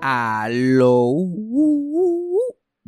阿罗呜呜。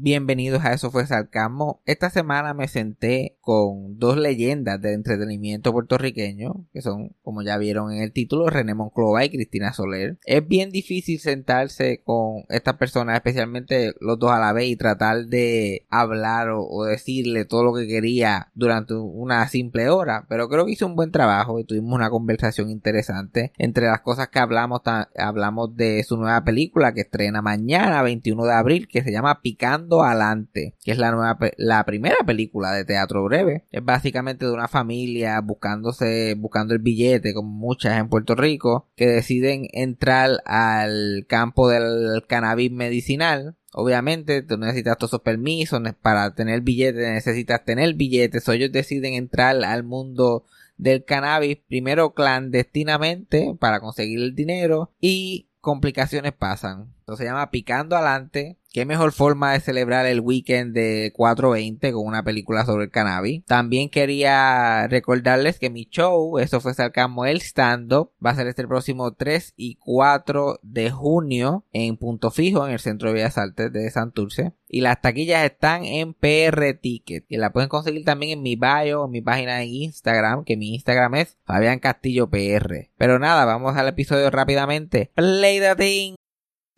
Bienvenidos a Eso fue Sarcasmo. Esta semana me senté con dos leyendas de entretenimiento puertorriqueño, que son, como ya vieron en el título, René Monclova y Cristina Soler. Es bien difícil sentarse con estas personas, especialmente los dos a la vez, y tratar de hablar o, decirle todo lo que quería durante una simple hora, pero creo que hice un buen trabajo y tuvimos una conversación interesante. Entre las cosas que hablamos, hablamos de su nueva película que estrena mañana, 21 de abril, que se llama Picando Alante, que es la nueva, la primera película de teatro breve. Es básicamente de una familia buscándose, buscando el billete, como muchas en Puerto Rico, que deciden entrar al campo del cannabis medicinal Obviamente, tú necesitas todos esos permisos para tener billetes, necesitas tener billetes. Ellos deciden entrar al mundo del cannabis primero clandestinamente para conseguir el dinero y complicaciones pasan. Se llama Picando Adelante. Qué mejor forma de celebrar el weekend de 420 con una película sobre el cannabis. También quería recordarles que mi show, eso fue Sarcasmo el Stand Up, va a ser este próximo 3 y 4 de junio en Punto Fijo, en el Centro de Bellas Artes de Santurce. Y las taquillas están en PR Ticket. Y la pueden conseguir también en mi bio, en mi página de Instagram, que mi Instagram es Fabián. Pero nada, vamos al episodio rápidamente. Play the thing.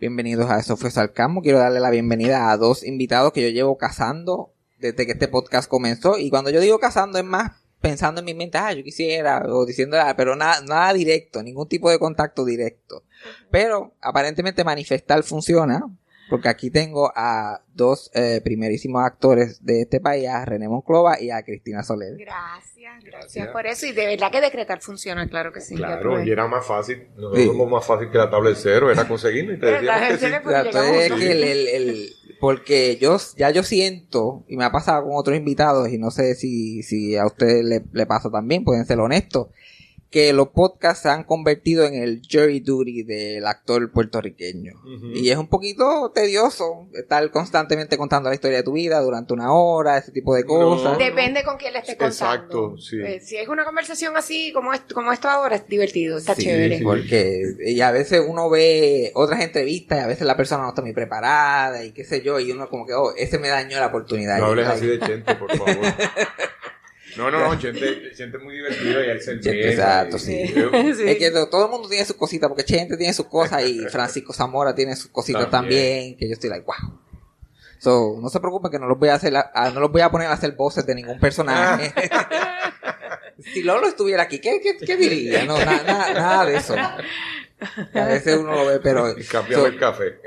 Bienvenidos a Eso fue Sarcasmo. Quiero darle la bienvenida a dos invitados que yo llevo cazando desde que este podcast comenzó. Y cuando yo digo cazando es más pensando en mi mente, ah, yo quisiera, o diciendo, ah, pero nada, nada directo, ningún tipo de contacto directo. Pero aparentemente manifestar funciona, porque aquí tengo a dos eh, primerísimos actores de este país, a René Monclova y a Cristina Soler. Gracias, gracias, por eso. Y de verdad que decretar funciona, claro que sí. Claro, y era más fácil, no sí. más fácil que la tabla de cero, era conseguirlo y te decíamos que sí. es que el, el, el, porque yo ya yo siento, y me ha pasado con otros invitados, y no sé si, si a ustedes le, le pasa también, pueden ser honestos, que los podcasts se han convertido en el jury duty del actor puertorriqueño. Uh -huh. Y es un poquito tedioso estar constantemente contando la historia de tu vida durante una hora, ese tipo de cosas. No. Depende con quién le estés contando. Exacto, sí. Eh, si es una conversación así como, es, como esto ahora, es divertido, está sí, chévere. Sí. Porque y a veces uno ve otras entrevistas y a veces la persona no está muy preparada y qué sé yo, y uno como que, oh, ese me dañó la oportunidad. No hables así de Chente, por favor. No, no, no, Chente, Chente es muy divertido y él se Chente, Exacto, sí. sí. Es que todo el mundo tiene sus cositas, porque Chente tiene sus cosas y Francisco Zamora tiene sus cositas también, también que yo estoy like, wow. So, no se preocupen que no los voy a hacer, a, no los voy a poner a hacer voces de ningún personaje. si Lolo estuviera aquí, ¿qué, qué, qué diría? No, nada, nada, nada de eso. A veces uno lo ve, pero... Cambiame so, el café.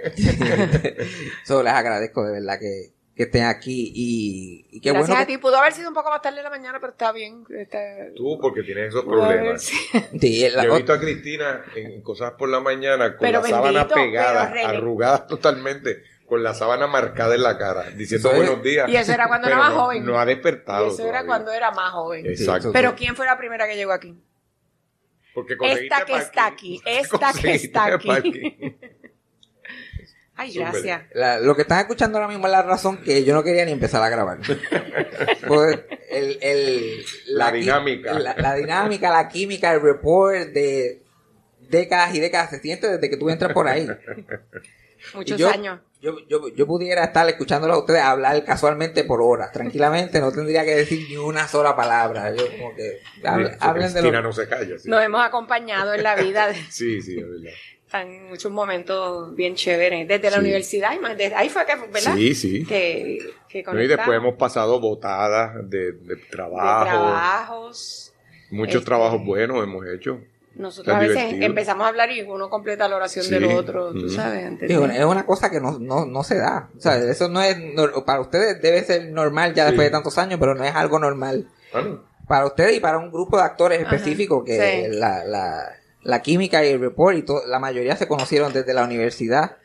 so, les agradezco de verdad que, que estén aquí y, y qué Gracias bueno a ti. Pudo haber sido un poco más tarde de la mañana, pero está bien. Está... Tú, porque tienes esos problemas. Sí. Sí, la, Yo he visto a Cristina en cosas por la mañana con pero la bendito, sábana pegada, arrugada totalmente, con la sábana marcada en la cara, diciendo buenos días. Y eso era cuando era más no- joven. No ha despertado. Y eso era cuando era más joven. Exacto. Pero ¿quién fue la primera que llegó aquí? Porque Esta que está aquí, esta que está aquí. Ay, gracias. la- lo que están escuchando ahora mismo es la razón que yo no quería ni empezar a grabar. Pues el, el, La dinámica. La, la dinámica, la química, el report de décadas y décadas se siente desde que tú entras por ahí. Muchos yo, años. Yo, yo, yo pudiera estar escuchándolo a ustedes hablar casualmente por horas, tranquilamente, no tendría que decir ni una sola palabra. Yo como que hable- Sí, hablen de lo... no se calla. Sí, Nos hemos acompañado en la vida. de- sí, sí, es verdad. En muchos momentos bien chéveres. Desde la Sí. universidad, y más, desde ahí fue que, ¿verdad? Sí, sí. Que, que No, y después hemos pasado botadas de, de de trabajo. trabajos. Muchos Este, trabajos buenos hemos hecho. Nosotros a veces divertido. empezamos a hablar y uno completa la oración Sí. del otro, tú sabes. Antes de- es una cosa que no, no, no se da. O sea, eso no es, para ustedes debe ser normal ya Sí. después de tantos años, pero no es algo normal. Bueno, Para ustedes y para un grupo de actores específicos que sí. la, la, la química y el report y la mayoría se conocieron desde la universidad.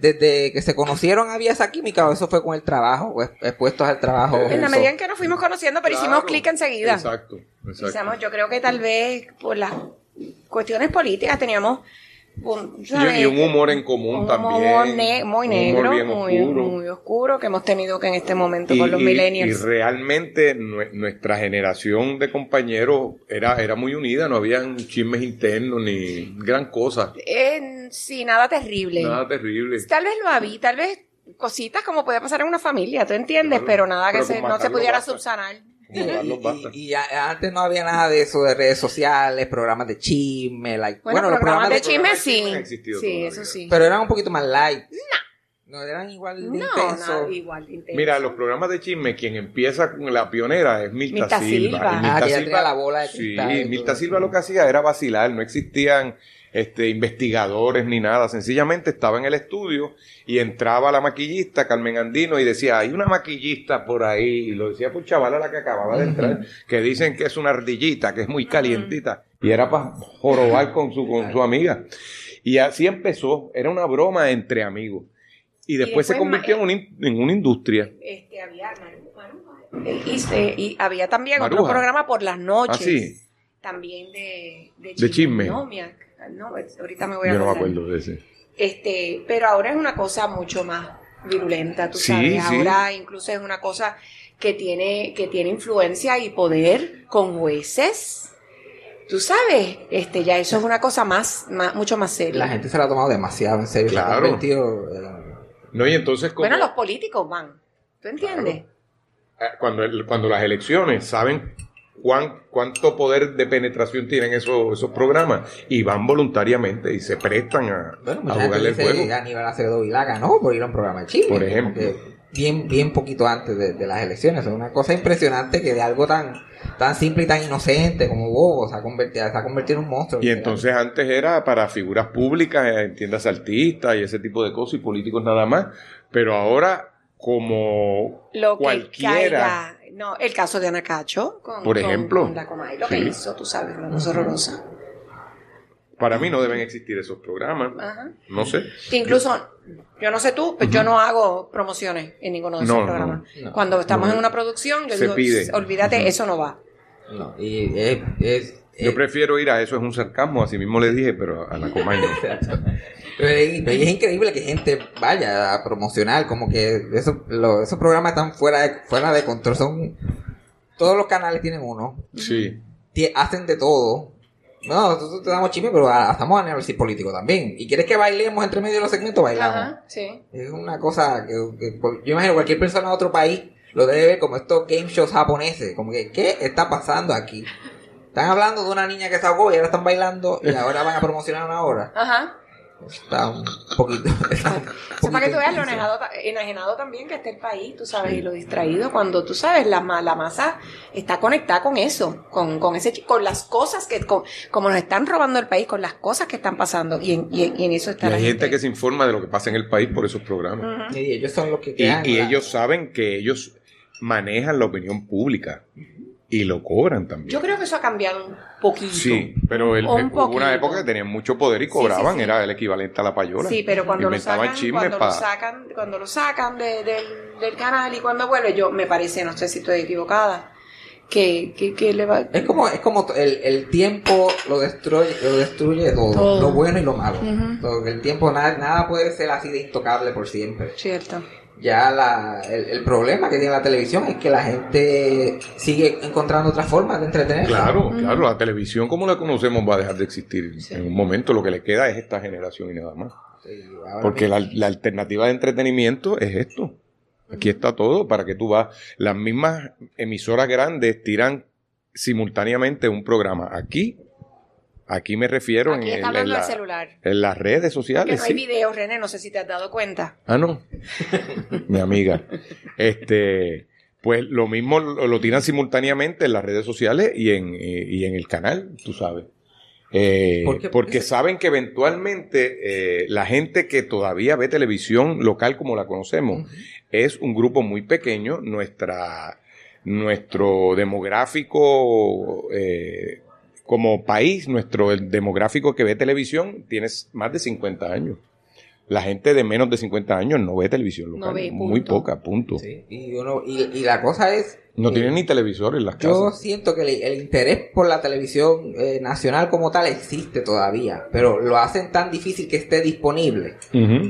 Desde que se conocieron había esa química o eso fue con el trabajo, pues expuestos al trabajo. en la medida en que nos fuimos conociendo, pero hicimos clic enseguida. Exacto, exacto. Hicimos- yo creo que tal vez por las cuestiones políticas teníamos un, Y, un humor en común un también. humor ne- muy Un humor negro, bien muy, muy oscuro que hemos tenido que en este momento Y, con los y- millennials. y realmente nue- nuestra generación de compañeros era, era muy unida, no habían chismes internos ni gran cosa. Eh, sí, nada terrible. Nada terrible. Tal vez lo había, tal vez cositas como puede pasar en una familia, ¿tú entiendes? Claro, pero nada que pero se- con no se pudiera subsanar. Y, antes no había nada de eso de redes sociales, programas de chisme, like, Bueno, bueno, los programas de chisme programas sí. chisme han existido Sí, eso sí. pero eran un poquito más light. No, eran igual de no, intensos. igual de intenso. Mira, los programas de chisme, quien empieza con la pionera es Milta, Milta Silva. Silva. Ah, Milta que Silva- la bola de Sí, cristal y Milta Silva lo que hacía era vacilar, no existían este, investigadores ni nada, sencillamente estaba en el estudio y entraba la maquillista Carmen Andino y decía, hay una maquillista por ahí, y lo decía por chaval a la que acababa de entrar, que dicen que es una ardillita, que es muy calientita, y era para jorobar con su, con su amiga. Y así empezó, era una broma entre amigos. Y después, se después convirtió en una, en una industria. Este, había, eh, y, había también otro programa por las noches. Ah, sí. También de, de De chisme. No, es- ahorita me voy a Yo no me acuerdo de ese. Este, pero ahora es una cosa mucho más virulenta, tú Sí, sabes. sí. Ahora incluso es una cosa que tiene, que tiene influencia y poder con jueces. Tú sabes, este, ya eso es una cosa más, más mucho más seria. La gente se lo ha tomado demasiado en serio. Se Claro. convertido en- No, y entonces Bueno, los políticos van. ¿Tú entiendes? eh, cuando, el- cuando las elecciones saben cuán, cuánto poder de penetración tienen esos, esos programas y van voluntariamente y se prestan a, Bueno, a jugarle el juego. Aníbal Acevedo Vilaga, ¿no? Por ir a un programa de chisme. Por ejemplo. Bien, bien poquito antes de, de las elecciones. Es una cosa impresionante que de algo tan, tan simple y tan inocente como bobo se ha convertido, se ha convertido en un monstruo. Y entonces antes era para figuras públicas, eh, entiendas artistas y ese tipo de cosas y políticos nada más. Pero ahora, como Lo que cualquiera, caiga. No, el caso de Ana Cacho. Con, Por ejemplo. con la Comay, lo que hizo, tú sabes, una cosa horrorosa. para mí no deben existir esos programas. Ajá. No sé. Que incluso, yo no sé tú, pero yo no hago promociones en ninguno de esos No, programas. no. Cuando estamos No. en una producción, yo Se digo, pide. olvídate, eso no va. No, y es, es- Yo es- prefiero ir a eso, es un sarcasmo, así mismo le dije, pero a la Comay no. Pero es, increíble que gente vaya a promocionar, como que esos, lo- esos programas están fuera de, fuera de control. Son, todos los canales tienen uno, Sí. Hacen de todo. No, nosotros te damos chisme, pero a- estamos a análisis político también. ¿Y quieres que bailemos entre medio de los segmentos? Bailamos. Ajá, sí. Es una cosa que, que- yo imagino cualquier persona de otro país lo debe ver como estos game shows japoneses. Como que, ¿qué está pasando aquí? Están hablando de una niña que se ahogó y ahora están bailando y ahora van a promocionar una hora. Ajá. Está un poquito. Está un para que tú veas lo enajenado, ta- enajenado también que esté el país, tú sabes, y lo distraído, cuando tú sabes, la, ma- la masa está conectada con eso, con, con ese con las cosas que, con- como nos están robando el país, con las cosas que están pasando, y en, y en, y en eso Y está la hay gente que se informa de lo que pasa en el país por esos programas. Y ellos son los que Y, crean y ellos saben que ellos manejan la opinión pública y lo cobran también. Yo creo que eso ha cambiado un poquito. Sí, pero el- Un hubo una época que tenían mucho poder y Sí, cobraban, sí, sí. era el equivalente a la payola. Sí, pero cuando lo sacan, cuando pa- lo sacan, cuando lo sacan de- del, del canal y cuando vuelve, yo me parece, no sé si estoy equivocada, que, que, que le va... Es como, es como el, el tiempo lo destruye, lo destruye todo, Todo. lo bueno y lo malo. Ujú. Todo, el tiempo nada, nada puede ser así de intocable por siempre. Cierto. Ya la, el, el problema que tiene la televisión es que la gente sigue encontrando otras formas de entretenerse. Claro, claro, la televisión como la conocemos va a dejar de existir Sí. en un momento. Lo que le queda es esta generación y nada más. Sí, Porque la, la alternativa de entretenimiento es esto. Aquí está todo para que tú vas. Las mismas emisoras grandes tiran simultáneamente un programa aquí, Aquí me refiero Aquí en, está en hablando la- del celular. en las redes Que sociales. no hay sí. videos, René, no sé si te has dado cuenta. Ah, no. Mi amiga. Este, pues lo mismo lo, lo tiran simultáneamente en las redes sociales y en, y en el canal, tú sabes. Eh, ¿Por qué? porque saben que eventualmente eh, la gente que todavía ve televisión local como la conocemos es un grupo muy pequeño. Nuestra, nuestro demográfico eh, como país, nuestro el demográfico que ve televisión tiene más de 50 años. La gente de menos de 50 años no ve televisión local. No ve, muy poca, punto. Sí, y, uno, y, y la cosa es... No eh, tienen ni televisor en las Yo casas. siento que el, el interés por la televisión eh, nacional como tal existe todavía, pero lo hacen tan difícil que esté disponible.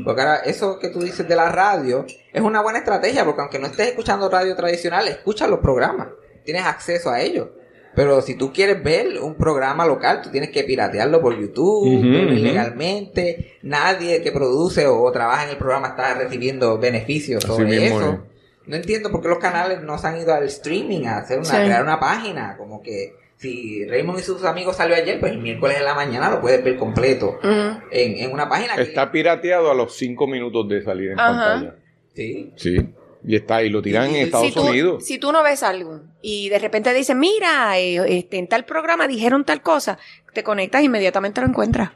Porque ahora eso que tú dices de la radio es una buena estrategia, porque aunque no estés escuchando radio tradicional, escuchas los programas, tienes acceso a ellos. Pero si tú quieres ver un programa local, tú tienes que piratearlo por YouTube, ilegalmente. Nadie que produce o trabaja en el programa está recibiendo beneficios Así sobre eso. es. No entiendo por qué los canales no se han ido al streaming a hacer una, Sí. crear una página, como que si Raymond y sus amigos salió ayer, pues el miércoles en la mañana lo puedes ver completo en, en una página que- Está pirateado a los 5 minutos de salir en pantalla. Sí. Sí. Y está, y lo tiran Y- en Estados si tú, Unidos. Si tú no ves algo y de repente dicen, mira, eh, este, en tal programa dijeron tal cosa, te conectas e inmediatamente lo encuentras.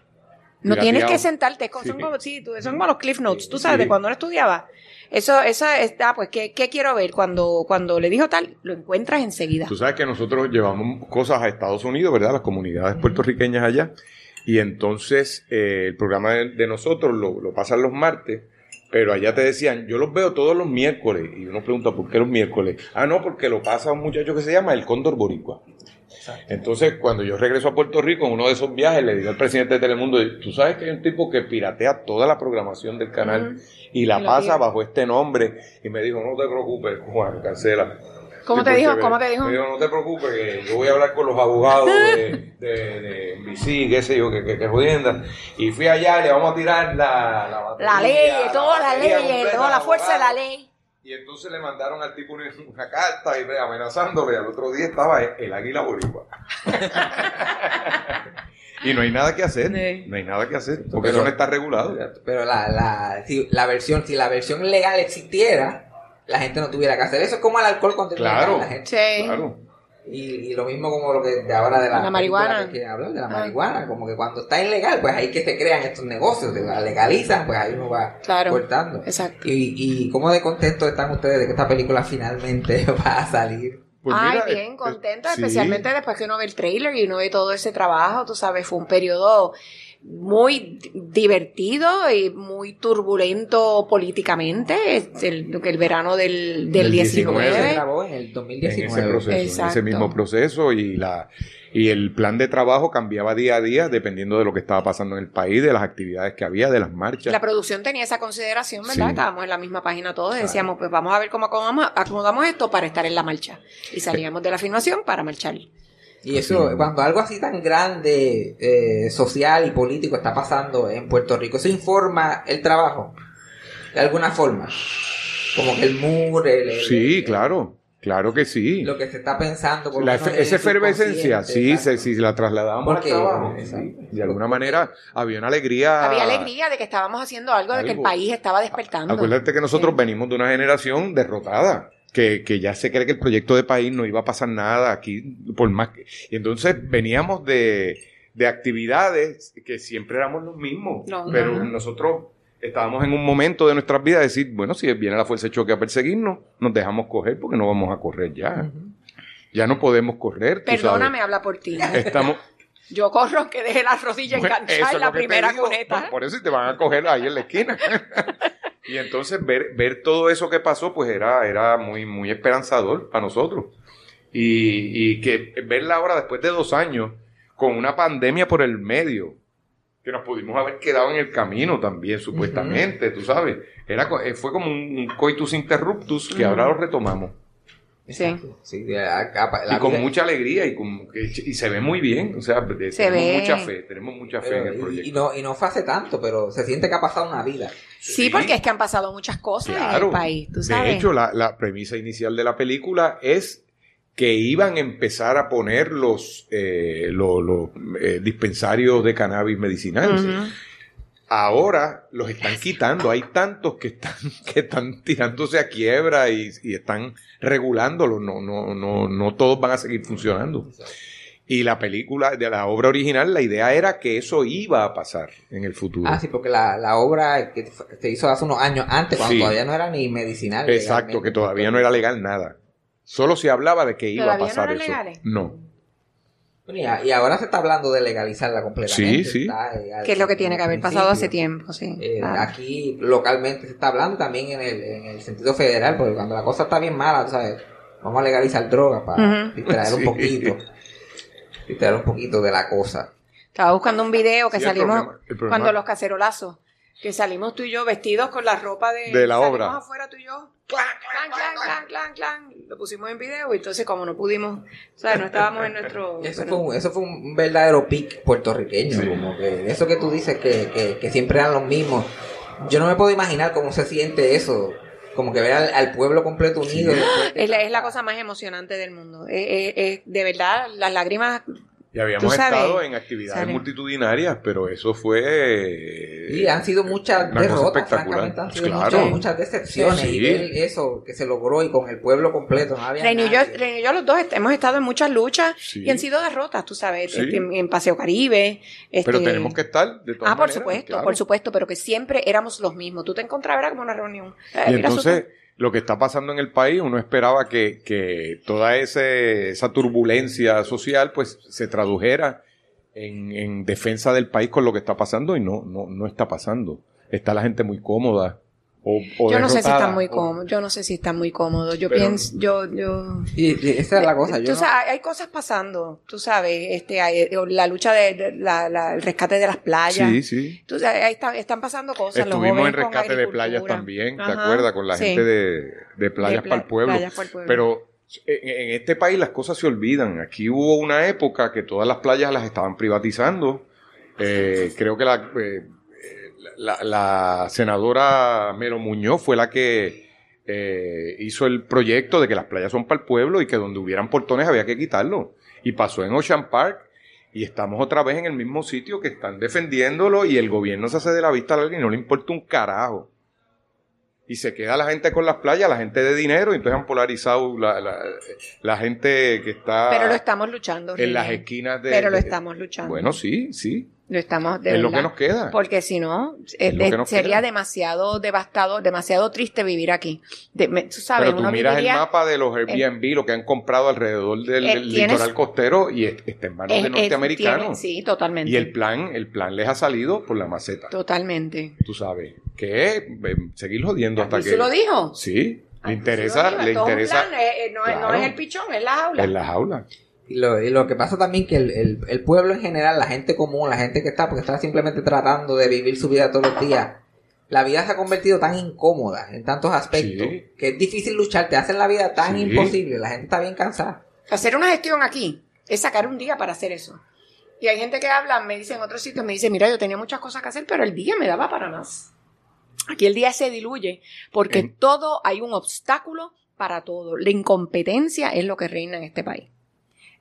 No tienes que sentarte, son, Sí. como, sí, son como los cliff notes, tú sabes, Sí. de cuando uno estudiaba. Eso, esa está, pues, ¿qué, qué quiero ver? Cuando, cuando le dijo tal, lo encuentras enseguida. Tú sabes que nosotros llevamos cosas a Estados Unidos, ¿verdad? Las comunidades puertorriqueñas allá. Y entonces eh, el programa de, de nosotros lo, lo pasan los martes, pero allá te decían, yo los veo todos los miércoles. Y uno pregunta, ¿por qué los miércoles? Ah, no, porque lo pasa un muchacho que se llama el Cóndor Boricua. Entonces, cuando yo regreso a Puerto Rico, en uno de esos viajes, le digo al presidente de Telemundo, tú sabes que hay un tipo que piratea toda la programación del canal y la Y pasa bajo este nombre. Y me dijo, no te preocupes, Juan, cancela. ¿Cómo Sí, te dijo? ¿Cómo te dijo? Me dijo, no te preocupes, que yo voy a hablar con los abogados de, de, de NBC, qué sé yo, que, que, que jodienda. Y fui allá, le vamos a tirar la... La, La batería, ley, toda la ley, completa toda la fuerza de la ley. Y entonces le mandaron al tipo una, una carta y amenazándole. Al otro día estaba el, el águila boricua. y no hay nada que hacer. Sí. No hay nada que hacer. Porque Pero- eso no está regulado. Pero la, la, si la versión, si la versión legal existiera, la gente no tuviera que hacer eso. Es como el alcohol cuando es Claro. la gente- Sí. Claro. Y, y lo mismo como lo que de ahora de la, La marihuana. que hablar, de la Ah. marihuana. Como que cuando está ilegal, pues ahí que se crean estos negocios. Se la legalizan, pues ahí uno va Claro. cortando. Exacto. Y, y cómo de contentos están ustedes de que esta película finalmente va a salir. Pues Ay, mira, bien eh, contenta, sí. especialmente después que uno ve el trailer y uno ve todo ese trabajo, tú sabes, fue un periodo muy di- divertido y muy turbulento políticamente, es el, el verano del, del Del 19. 19. Se grabó en el en 2019. ese proceso, en Exacto. ese mismo proceso y la y el plan de trabajo cambiaba día a día dependiendo de lo que estaba pasando en el país, de las actividades que había, de las marchas. La producción tenía esa consideración, ¿verdad? Sí. Estábamos en la misma página todos y decíamos, pues vamos a ver cómo acomodamos, acomodamos esto para estar en la marcha. Y salíamos de la filmación para marchar. Y eso, cuando algo así tan grande, eh, social y político está pasando en Puerto Rico, eso informa el trabajo, de alguna forma. Como que el mur, el, el- Sí, el- claro, claro que sí. lo que se está pensando. por La esa efervescencia, sí, se, si la trasladamos al trabajo, sí, de alguna manera había una alegría. Había alegría de que estábamos haciendo algo, de que el país estaba despertando. Acuérdate que nosotros Sí. venimos de una generación derrotada, que, que ya se cree que el proyecto de país no iba a pasar nada aquí, por más que... Y entonces veníamos de, de actividades que siempre éramos los mismos, No, pero no. nosotros estábamos en un momento de nuestras vidas de decir, bueno, si viene la fuerza de choque a perseguirnos, nos dejamos coger porque no vamos a correr ya. Ya no podemos correr. Perdóname, sabes. habla por ti. Estamos, Yo corro que deje la rodilla Bueno, enganchada eso en la primera digo. cuneta. Por- Por eso te van a coger ahí en la esquina. y entonces ver, ver todo eso que pasó, pues era, era muy, muy esperanzador para nosotros. Y, y que verla ahora después de dos años, con una pandemia por el medio, que nos pudimos haber quedado en el camino también, supuestamente, tú sabes. Era, co- eh, fue como un, un coitus interruptus que ahora lo retomamos. Sí. Exacto. Sí, la la y con mucha alegría y, con, y se ve muy bien. O sea, Se tenemos ve. mucha fe, tenemos mucha fe en el y, proyecto. y no, y no fue hace tanto, pero se siente que ha pasado una vida. Sí, porque es que han pasado muchas cosas en el país, tú sabes. De hecho, la, la premisa inicial de la película es que iban a empezar a poner los, eh, los, los, eh, dispensarios de cannabis medicinal. Ahora los están quitando. Hay tantos que están, que están tirándose a quiebra y, y están regulándolo. No, no, no, no todos van a seguir funcionando. Y la película, de la obra original, la idea era que eso iba a pasar en el futuro. Ah, sí, porque la, la obra que se hizo hace unos años antes, cuando Sí. todavía no era ni medicinal. Exacto, legalmente. que todavía no era legal nada. Solo se hablaba de que iba a ¿Todavía no pasar eso. legales? No. Y ahora se está hablando de legalizarla completamente. Sí, sí. Eh, Que es lo que tiene que haber pasado hace tiempo, sí. Eh, Claro. Aquí localmente se está hablando también en el, en el sentido federal, porque cuando la cosa está bien mala, ¿sabes? Vamos a legalizar drogas para Ujú. distraer Sí. un poquito. Distraer un poquito de la cosa. Estaba buscando un video que Sí, el salimos problema- el problema- cuando los cacerolazos, que salimos tú y yo vestidos con la ropa de, De la salimos obra. afuera tú y yo, clan, clan, clan, clan, clan, clan, lo pusimos en video y entonces como no pudimos, o sea, no estábamos en nuestro... Eso bueno, fue, un, eso fue un verdadero pic puertorriqueño, Sí. como que eso que tú dices que, que, que siempre eran los mismos. Yo no me puedo imaginar cómo se siente eso, como que ver al, al pueblo completo unido. es, la, es la cosa más emocionante del mundo. Eh, eh, eh, de verdad, las lágrimas... Y habíamos estado en actividades multitudinarias, pero eso fue. Y han sido muchas derrotas, espectacular. francamente, han sido Claro. muchas, muchas decepciones. Sí. Y eso que se logró y con el pueblo completo, no había Reino y, yo, nadie. Reino yo los dos est- hemos estado en muchas luchas Sí. y han sido derrotas, tú sabes, Sí. este, en, en Paseo Caribe. Pero este- tenemos que estar, de todas Ah, por maneras, supuesto, claro. por supuesto, pero que siempre éramos los mismos. Tú te encontrabas era como una reunión. Eh, Y entonces. Lo que está pasando en el país, uno esperaba que, que toda ese, esa turbulencia social, pues, se tradujera en, en defensa del país con lo que está pasando y no, no, no está pasando. Está la gente muy cómoda. O, o yo no sé si están muy o- cómodos. Yo no sé si están muy cómodos. Yo Pero- pienso, yo, yo. Y, y esa es la cosa. Yo tú no- sabes, hay cosas pasando. Tú sabes, este, hay- eh, la lucha de, de- la, la- el rescate de las playas. Sí, sí. Tú sabes, ahí están, están pasando cosas. los Estuvimos en rescate de playas también, ¿te Ajá, acuerdas? Con la sí. gente de, de playas De para el pueblo. Playas para el pueblo. Pero en, en este país las cosas se olvidan. Aquí hubo una época que todas las playas las estaban privatizando. Eh, creo que la, eh, la, la senadora Melo Muñoz fue la que eh, hizo el proyecto de que las playas son para el pueblo y que donde hubieran portones había que quitarlo. Y pasó en Ocean Park y estamos otra vez en el mismo sitio que están defendiéndolo y el gobierno se hace de la vista larga y no le importa un carajo. Y se queda la gente con las playas, la gente de dinero, y entonces han polarizado la, la, la gente que está Pero lo estamos luchando. en las esquinas de... Pero lo de- estamos luchando. Bueno, sí, sí. Lo estamos de es lo verdad. que nos queda. Porque si no, eh, lo eh, que sería queda. demasiado devastador, demasiado triste vivir aquí. De- me- tú sabes, Pero tú uno miras viviría- el mapa de los Airbnb, lo que han comprado alrededor del, Eh, del tienes- litoral costero, y es- está en manos eh, de eh, norteamericanos. tiene- sí, totalmente. y el plan, el plan les ha salido por la maceta. Totalmente. Tú sabes. Que es eh, seguir jodiendo hasta ¿Y que... se lo dijo? Sí. Le interesa, lo le es interesa plan, eh, eh, no, es- no Claro. es el pichón, es la jaula. en la jaula. Y lo, y lo que pasa también que el, el- el pueblo en general, la gente común, la gente que está, porque está simplemente tratando de vivir su vida todos los días, la vida se ha convertido tan incómoda en tantos aspectos Sí. que es difícil luchar, te hacen la vida tan Sí. imposible, la gente está bien cansada. Hacer una gestión aquí es sacar un día para hacer eso. Y hay gente que habla, me dice en otros sitios, me dice, mira, yo tenía muchas cosas que hacer, pero el día me daba para más. Aquí el día se diluye porque En- todo, hay un obstáculo para todo. La incompetencia es lo que reina en este país.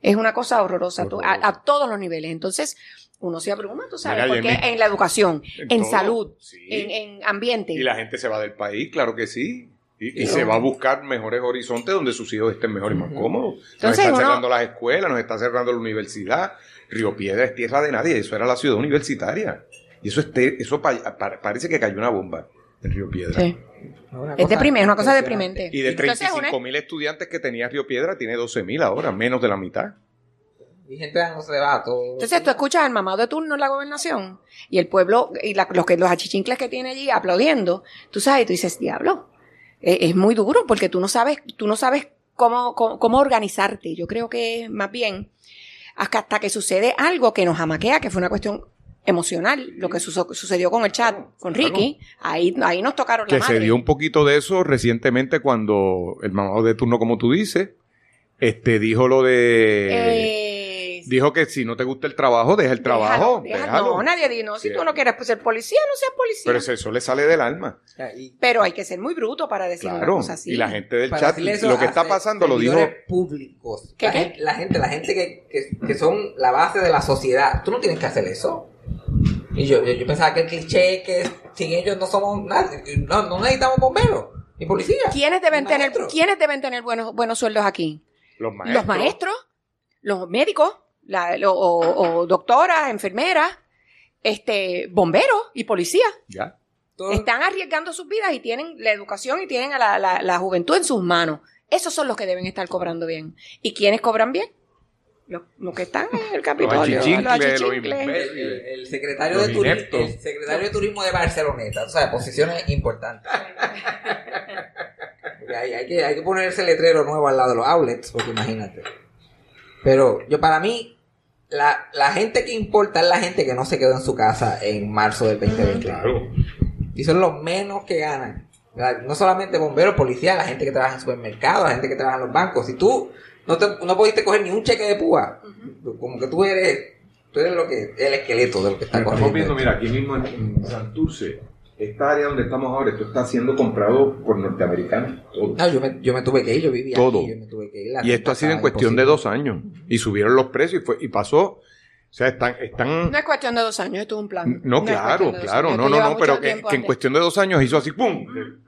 Es una cosa horrorosa, a, todos los niveles. Entonces, uno se abruma, tú sabes, Mira, porque en la educación, en en, todo, salud, sí. en, en ambiente. Y la gente se va del país, claro que sí. Y, se va a buscar mejores horizontes donde sus hijos estén mejor y más cómodos. Nos Entonces, están uno- cerrando las escuelas, nos están cerrando la universidad. Río Piedra es tierra de nadie, eso era la ciudad universitaria. Y eso, este, eso pa- pa- parece que cayó una bomba en Río Piedra. Sí. Una Es deprimente, es una cosa deprimente. Y de Entonces, 35 una- mil estudiantes que tenía Río Piedra, tiene 12 mil ahora, menos de la mitad. Y gente no se va todo. Entonces tú escuchas al mamado de turno en la gobernación y el pueblo y la- los que los achichincles que tiene allí aplaudiendo, tú sabes, y tú dices, diablo, es, es muy duro porque tú no sabes, tú no sabes cómo, cómo, cómo organizarte. Yo creo que más bien hasta, hasta que sucede algo que nos amaquea, que fue una cuestión emocional, lo que sucedió con el chat, con Ricky, ahí, ahí nos tocaron la Que se madre. dio un poquito de eso recientemente cuando el mamado de turno, como tú dices, este dijo lo de... Eh, Dijo que si no te gusta el trabajo, deja el trabajo. Déjalo, déjalo. déjalo. No, nadie dice, no, si Sí. tú no quieres ser policía, no seas policía. Pero Pero, eso, le sale del alma. hay que ser muy bruto para decir una Claro. cosa así. Y la gente del Para chat, eso lo que está se- pasando lo dijo. públicos. ¿Qué, la, qué? Gente, la gente, la gente que, que, que son la base de la sociedad. Tú no tienes que hacer eso. Y yo, yo, yo pensaba que el cliché es que sin ellos no somos nadie. No, no necesitamos bomberos ni policía. ¿Quiénes deben tener, maestros. ¿quiénes deben tener buenos, buenos sueldos aquí? Los maestros. Los maestros, los médicos, la- lo- o, o doctoras, enfermeras, este, bomberos y policías. Ya. Todo- Están arriesgando sus vidas y tienen la educación y tienen a la, la- la juventud en sus manos. Esos son los que deben estar cobrando bien. ¿Y quiénes cobran bien? Los, los que están en el Capitolio. achichincles, los achichincles. el, imbéciles. el secretario Los de turismo, el secretario de turismo de Barceloneta, o sea, posiciones importantes. Porque hay, hay que, hay que poner ese letrero nuevo al lado de los outlets, porque imagínate. Pero yo para mí, la, la gente que importa es la gente que no se quedó en su casa en marzo del 2020. Claro. Y son los menos que ganan. No solamente bomberos, policías, la gente que trabaja en supermercados, la gente que trabaja en los bancos. Si tú no, te, no pudiste coger ni un cheque de púa, como que tú eres, tú eres lo que, el esqueleto de lo que está Estamos corriendo. viendo, mira, aquí mismo en, en Santurce, esta área donde estamos ahora, esto está siendo comprado por norteamericanos. todo. No, yo me, yo me tuve que ir, yo vivía Todo. aquí, yo me tuve que ir. La Y esto ha sido en cuestión de dos años. Y subieron los precios y, fue, y pasó. O sea, están. están No es cuestión de dos años, esto es un plan. no, claro, claro. años, No, no, no, pero que, en cuestión de dos años hizo así, ¡pum!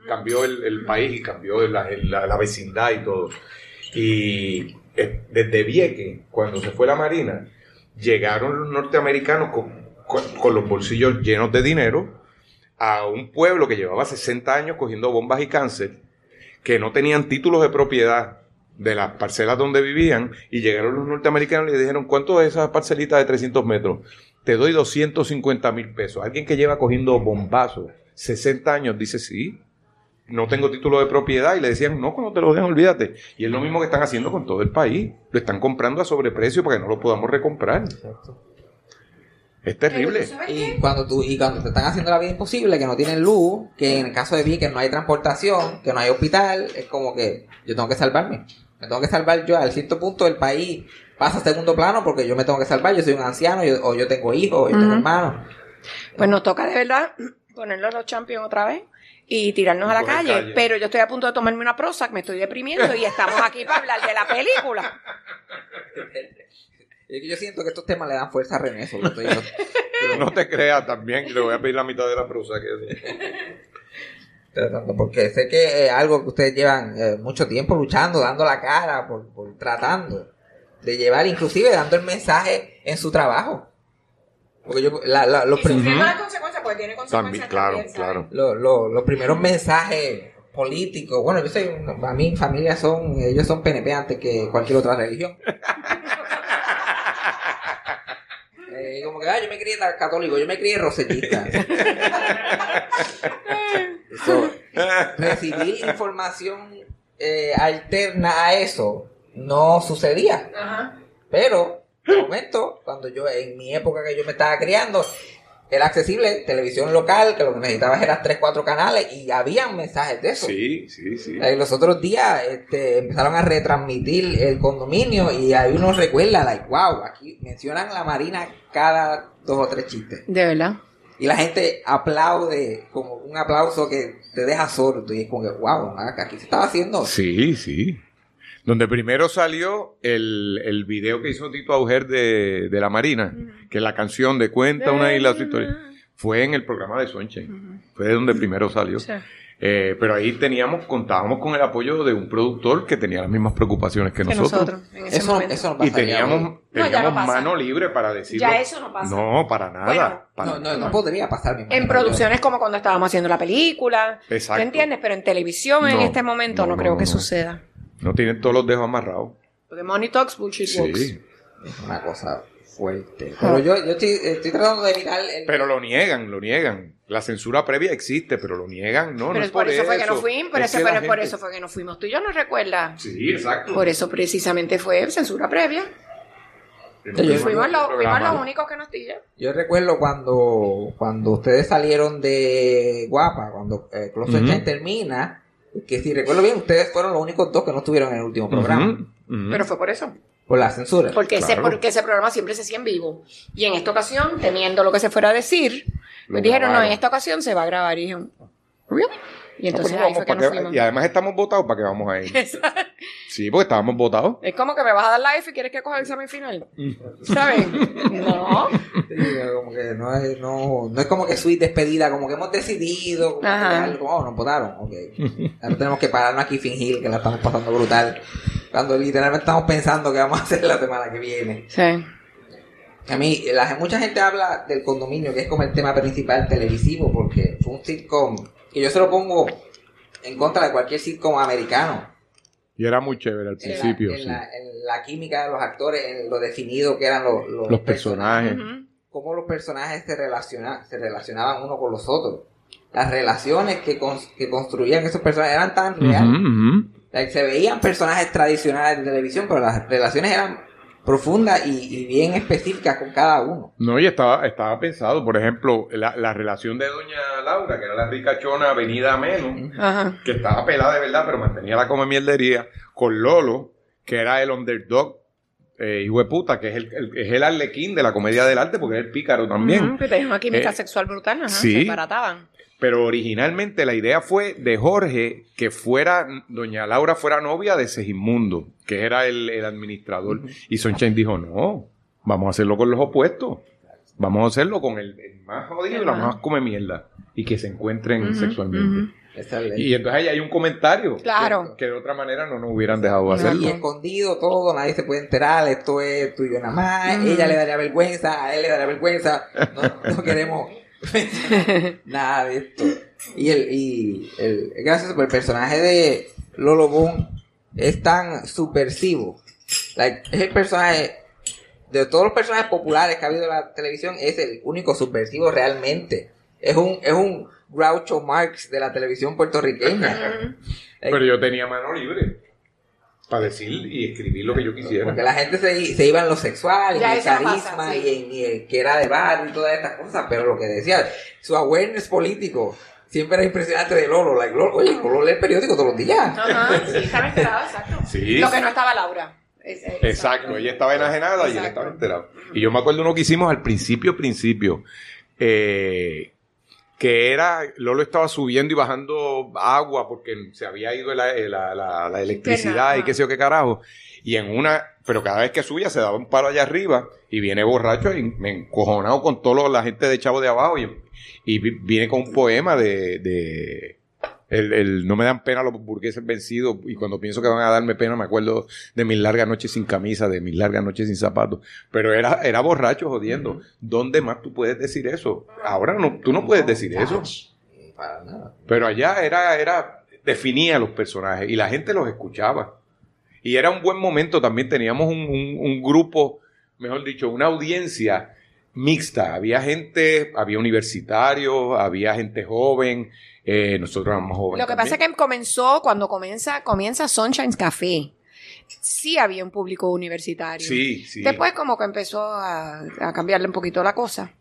Cambió el, el país y cambió la, la- la vecindad y todo. Y eh, desde Vieques, cuando se fue la Marina, llegaron los norteamericanos con, con- con los bolsillos llenos de dinero a un pueblo que llevaba 60 años cogiendo bombas y cáncer, que no tenían títulos de propiedad de las parcelas donde vivían, y llegaron los norteamericanos y le dijeron, ¿cuánto es esa parcelita de 300 metros? Te doy 250 mil pesos. Alguien que lleva cogiendo bombazos 60 años dice, sí, no tengo título de propiedad, y le decían, no, cuando te lo den, olvídate. Y es lo mismo que están haciendo con todo el país. Lo están comprando a sobreprecio para que no lo podamos recomprar. Es terrible. Pero, ¿sabes Y cuando tú, y cuando te están haciendo la vida imposible, que no tienen luz, que en el caso de Vieques no hay transportación, que no hay hospital, es como que yo tengo que salvarme. Me tengo que salvar yo. Al cierto punto del país pasa a segundo plano porque yo me tengo que salvar. Yo soy un anciano, yo- o yo tengo hijos, o yo tengo hermanos. Pues nos toca de verdad ponerlos los champions otra vez y tirarnos a la calle. calle. Pero yo estoy a punto de tomarme una Prozac, me estoy deprimiendo y estamos aquí para hablar de la película. Yo siento que estos temas le dan fuerza a René. sobre todo. Yo- No te creas también, le voy a pedir la mitad de la prosa que tratando, porque sé que es algo que ustedes llevan eh, mucho tiempo luchando, dando la cara, por, por tratando de llevar, inclusive dando el mensaje en su trabajo. Porque yo, la- la- los, Y prim- sufriendo las consecuencias, porque tiene consecuencias También, claro, claro. lo- lo- los primeros mensajes políticos, bueno, yo soy, a mi familia son, ellos son PNP antes que cualquier otra religión. Eh, como que, ah, yo me crié católico, yo me crié rosellista. So, recibir información eh, alterna a eso no sucedía. Ajá. Pero, de momento, cuando yo, en mi época que yo me estaba criando, era accesible, televisión local, que lo que necesitabas eran 3, 4 canales y había mensajes de eso. Sí, sí, sí. Eh, los otros días este, empezaron a retransmitir el condominio y ahí uno recuerda, like, wow, aquí mencionan la Marina cada dos o tres chistes. De verdad. Y la gente aplaude, como un aplauso que te deja sordo. Y es como que, wow, aquí se estaba haciendo. Sí, sí. Donde primero salió el, el video que hizo Tito Auger de, de la Marina, que es la canción de Cuenta una isla su historia, fue en el programa de Sunshine. Fue de donde primero salió. Sí. Eh, pero ahí teníamos, contábamos con el apoyo de un productor que tenía las mismas preocupaciones que, Que nosotros. nosotros, en ese Eso, momento. eso no Y pasaría teníamos. No, teníamos no pasa. mano libre para decirlo. Ya eso no pasa. No, para nada. Bueno, para- No, no, no podría pasar. En producciones como cuando estábamos haciendo la película. Exacto. ¿Me entiendes? Pero en televisión en este momento no, no, no, creo no, que no. suceda. No tienen todos los dedos amarrados. Porque money talks, bullshit walks. Sí. Es una cosa fuerte. Pero yo, yo estoy, estoy tratando de evitar el... Pero lo niegan, lo niegan. La censura previa existe, pero lo niegan. No, no pero es por eso, fue que no fuimos, por, Es que por eso fue que no fuimos. Tú y yo no recuerdas. Sí, exacto. Por eso precisamente fue censura previa. Yo- Fuimos, Programa. los únicos que nos tillan. Yo recuerdo cuando, cuando ustedes salieron de Guapa, cuando eh, Close Ujú. Friends termina, que si recuerdo bien, ustedes fueron los únicos dos que no estuvieron en el último programa. Pero fue por eso. Por la censura. Porque, ese, porque ese programa siempre se hacía en vivo. Y en esta ocasión, temiendo lo que se fuera a decir, Lo me dijeron, no, en esta ocasión se va a grabar. Y dije, ¿really? Y No, entonces pues ahí fue que ¿para nos fuimos. Y además estamos votados para que vamos a ir. Sí, porque estábamos votados. Es como que me vas a dar live y quieres que coja el examen final. Mm. ¿Sabes? No. Como que no es, no, no es como que sweet despedida, como que hemos decidido, como que Ajá. algo, oh, nos votaron, ok. Ahora tenemos que pararnos aquí y fingir que la estamos pasando brutal. Cuando literalmente estamos pensando que vamos a hacer la semana que viene. Sí. A mí, la, mucha gente habla del condominio, que es como el tema principal televisivo, porque fue un sitcom que yo se lo pongo en contra de cualquier sitcom americano. Y era muy chévere al En la- principio, en, sí. la, en la química de los actores, en lo definido que eran los, los, Los personajes. Cómo los personajes se, relaciona, se relacionaban uno con los otros. Las relaciones que, que construían esos personajes eran tan reales. Like, se veían personajes tradicionales de televisión, pero las relaciones eran profundas y, y bien específicas con cada uno. No, y estaba, estaba pensado, por ejemplo, la, la relación de doña Laura, que era la ricachona venida a menos, Ajá. que estaba pelada de verdad, pero mantenía la come mierdería, con Lolo, que era el underdog, eh, hijo de puta, que es el, el- es el arlequín de la comedia del arte, porque es el pícaro también. Que tenía una química Eh, sexual brutal. Ajá. sí. Se barataban. Pero originalmente la idea fue de Jorge que fuera, doña Laura fuera novia de Segismundo, que era el, el administrador. Y Sunshine dijo, no, vamos a hacerlo con los opuestos. Vamos a hacerlo con el, el más jodido y la más come mierda. Y que se encuentren sexualmente. Y entonces ahí hay un comentario. Claro. Que, que de otra manera no nos hubieran dejado No. hacerlo. Y escondido todo, nadie se puede enterar, esto es tuyo nada más, ella le daría vergüenza, a él le daría vergüenza, no, no queremos nada de esto. Y el, y el, gracias por el personaje de Lolo Boom es tan subversivo. Like, es el personaje, de todos los personajes populares que ha habido en la televisión, es el único subversivo realmente. Es un, es un Groucho Marx de la televisión puertorriqueña. Pero yo tenía mano libre para decir y escribir lo que yo quisiera. Porque la gente se, se iba en lo sexual, y Ya en el carisma, pasa, sí. y en y el que era de bar y todas estas cosas, pero lo que decía, su awareness político siempre era impresionante de Lolo. Like, Lolo oye, Lolo lee el periódico todos los días. Ajá. Sí, estaba enterada, exacto. Sí. Lo que no estaba Laura. Es- es- Exacto, ella estaba enajenada y él Exacto. estaba enterado. Y yo me acuerdo uno que hicimos al principio, principio, eh, que era, Lolo estaba subiendo y bajando agua porque se había ido la, la- la- la electricidad y qué sé yo qué carajo. Y en una, pero cada vez que subía se daba un palo allá arriba y viene borracho y me encojonado con toda la gente de Chavo de abajo y, y vi- viene con un poema de, de el, el no me dan pena los burgueses vencidos y cuando pienso que van a darme pena me acuerdo de mis largas noches sin camisa, de mis largas noches sin zapatos. Pero era, era borracho jodiendo. ¿Dónde más tú puedes decir eso? Ahora no, tú no puedes decir eso. Para nada. Pero allá era, era, definía los personajes y la gente los escuchaba. Y era un buen momento también, teníamos un, un- un grupo, mejor dicho, una audiencia mixta. Había gente, había universitarios, había gente joven, eh, nosotros éramos jóvenes. Lo que pasa es que comenzó, cuando comienza, comienza Sunshine's Café. Sí había un público universitario. Sí, sí. Después como que empezó a, a cambiarle un poquito la cosa.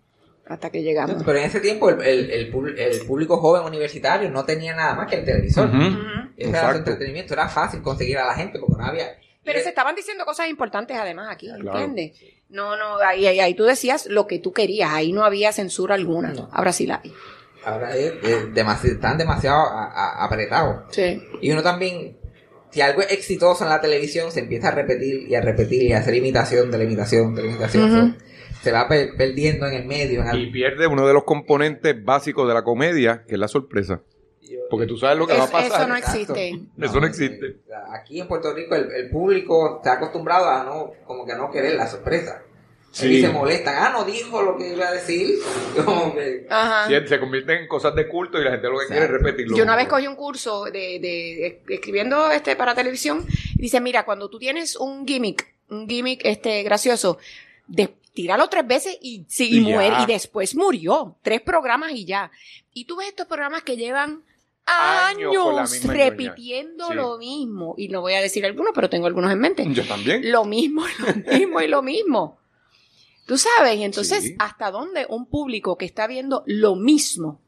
Hasta que llegamos. Pero en ese tiempo el, el, el pub- el público joven universitario no tenía nada más que el televisor. Ujú. Ese era su Exacto. entretenimiento, era fácil conseguir a la gente porque no había... Pero se estaban diciendo cosas importantes además aquí, Claro. ¿entiendes? No, no, ahí, ahí, ahí tú decías lo que tú querías, ahí no había censura alguna. No. Ahora sí la hay. Ahora es, es demasi- están demasiado a- a- apretados. Sí. Y uno también, si algo es exitoso en la televisión, se empieza a repetir y a repetir y a hacer imitación de la imitación de la imitación. Se va per- perdiendo en el medio. en Y pierde uno de los componentes básicos de la comedia, que es la sorpresa. Porque tú sabes lo que Es- va a pasar. eso no existe. Eso no existe. Aquí en Puerto Rico el, el público está acostumbrado a no, como que a no querer la sorpresa. Sí. Y se molestan. Ah, no dijo lo que iba a decir. Como que- Ajá. Sí, se convierten en cosas de culto y la gente lo que quiere es repetirlo. Yo una vez cogí un curso de, de- de- escribiendo este para televisión y dice, mira, cuando tú tienes un gimmick, un gimmick este gracioso, de, tíralo tres veces y, sí, y muere y después murió. Tres programas y ya. Y tú ves estos programas que llevan Años repitiendo Sí. lo mismo. Y no voy a decir algunos, pero tengo algunos en mente. Yo también. Lo mismo, lo mismo y lo mismo. Tú sabes, y entonces, Sí. ¿hasta dónde un público que está viendo lo mismo?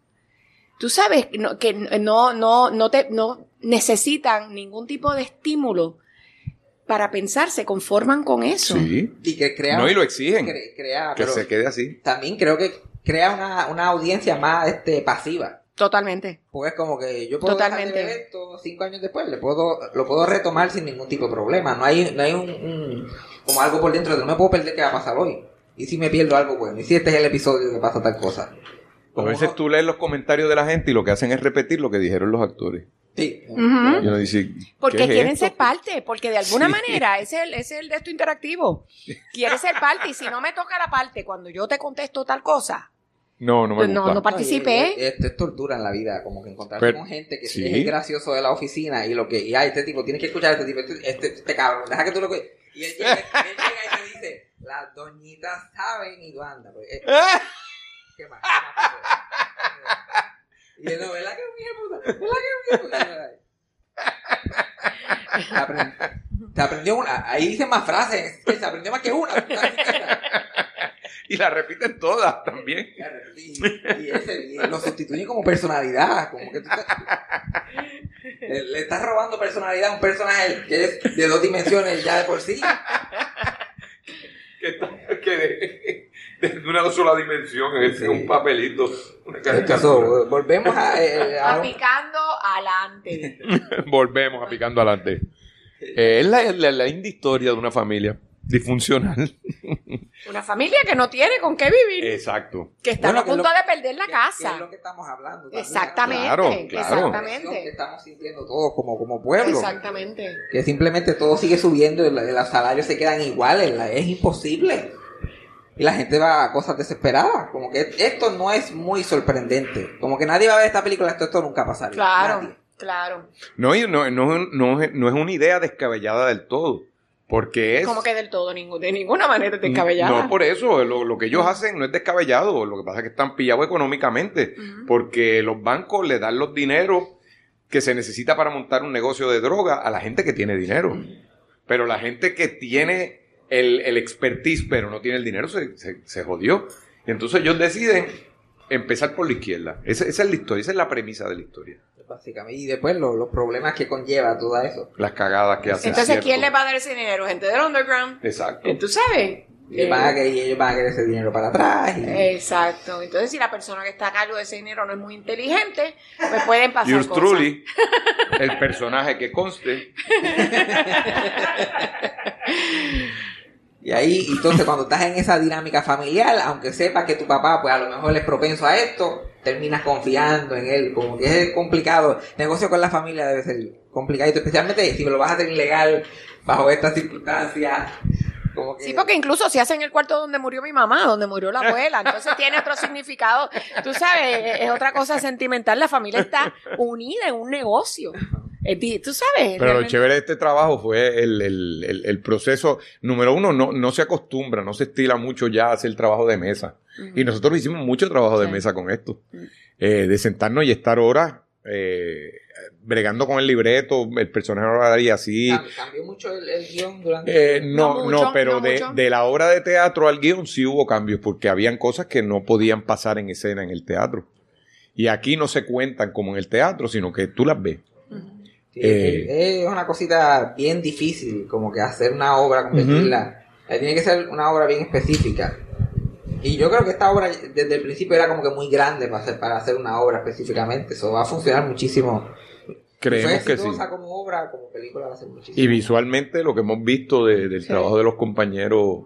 Tú sabes no- que no, no, no, te, no necesitan ningún tipo de estímulo para pensar, se conforman con eso. Sí. Y que crea... No, y lo exigen. cre- crea, Que pero se quede así. también creo que crea una, una audiencia más este, pasiva. Totalmente. Porque es como que yo puedo dejar de Totalmente. ver esto cinco años después, le puedo, lo puedo retomar sin ningún tipo de problema. No hay, no hay un, un- como algo por dentro de no me puedo perder qué va a pasar hoy. Y si me pierdo algo bueno, y si este es el episodio que pasa tal cosa. A veces tú lees los comentarios de la gente y lo que hacen es repetir lo que dijeron los actores. Sí. Dice, Porque ¿qué es quieren esto? ser parte, porque de alguna Sí. manera ese es el, es el de esto interactivo. Quieres ser parte y si no me toca la parte cuando yo te contesto tal cosa, No, no me Pues no, gusta. no participé. y- y- Esto es tortura en la vida, como que encontrarte con gente que sí. es el gracioso de la oficina y lo que, y ay, este tipo, tienes que escuchar a este tipo, este, este, este cabrón, deja que tú lo que. Y él llega, él llega y te dice, las doñitas saben y tú andas. Pues, eh, ¿Qué más? ¿Qué más puede? Y él, no, ¿verdad que es de puta? ¿Verdad que es de puta? Te aprendió una, ahí dice más frases, se aprendió más que una. Y la repiten todas también. Y, y ese, y lo sustituye como personalidad, como que tú te- le, le estás robando personalidad a un personaje que es de dos dimensiones ya de por sí. Que, que de, de una sola dimensión, es Sí. un papelito. Una. Eso, volvemos a, eh, a apicando adelante. Volvemos a picando adelante. Eh, es la, la, la linda historia de una familia disfuncional. Una familia que no tiene con qué vivir, Exacto. que está Bueno, a punto lo- de perder la que- casa. que es lo que estamos hablando. también, Exactamente, Claro, claro. la presión que exactamente. estamos sintiendo todos como, como pueblo. Exactamente. Que simplemente todo sigue subiendo y los salarios se quedan iguales. es imposible. Y la gente va a cosas desesperadas. Como que esto no es muy sorprendente. Como que nadie va a ver esta película. Esto, esto nunca pasaría. Claro, Nadie. No, claro. y no, no, no, no es una idea descabellada del todo. Porque es. Como que del todo, de ninguna manera descabellada. No, por eso, lo, lo que ellos hacen no es descabellado, lo que pasa es que están pillados económicamente, porque los bancos le dan los dineros que se necesita para montar un negocio de droga a la gente que tiene dinero. Pero la gente que tiene el, el expertise pero no tiene el dinero se, se, se jodió. Y entonces ellos deciden empezar por la izquierda. Esa, esa es la historia, esa es la premisa de la historia. Básicamente. Y después lo- los problemas que conlleva todo eso. Las cagadas que hacen. Entonces. ¿quién le va a dar ese dinero? Gente del underground. Exacto. Eh, ¿Tú sabes? Y, van a querer- y ellos van a querer ese dinero para atrás. y- Exacto. Entonces, si la persona que está a cargo de ese dinero no es muy inteligente, pues pueden pasar Yours cosas. truly, el personaje que conste, Y ahí, entonces, cuando estás en esa dinámica familiar, aunque sepas que tu papá, pues a lo mejor es propenso a esto, terminas confiando en él. Como que es complicado. Negocio con la familia debe ser complicado, especialmente si lo vas a hacer ilegal bajo estas circunstancias. Que, Sí, porque incluso se hace en el cuarto donde murió mi mamá, donde murió la abuela, entonces tiene otro significado. Tú sabes, es otra cosa sentimental. La familia está unida en un negocio. Tú sabes. Pero lo chévere de este trabajo fue el, el- el- el proceso. Número uno, no, no se acostumbra, no se estila mucho ya a hacer trabajo de mesa. Y nosotros hicimos mucho trabajo de Sí. mesa con esto. Eh, de sentarnos y estar horas eh, bregando con el libreto, el personaje hablaría así. Cam- cambió mucho el, el guion durante... Eh, no, No no, pero no de, de la obra de teatro al guion sí hubo cambios, porque habían cosas que no podían pasar en escena en el teatro. Y aquí no se cuentan como en el teatro, sino que tú las ves. Sí, Eh, es una cosita bien difícil, como que hacer una obra, convertirla. eh, Tiene que ser una obra bien específica. Y yo creo que esta obra desde el principio era como que muy grande para hacer, para hacer una obra específicamente. Eso va a funcionar muchísimo. Creemos que sí. como obra, como película va a ser muchísimo. Y visualmente lo que hemos visto de- del Sí. trabajo de los compañeros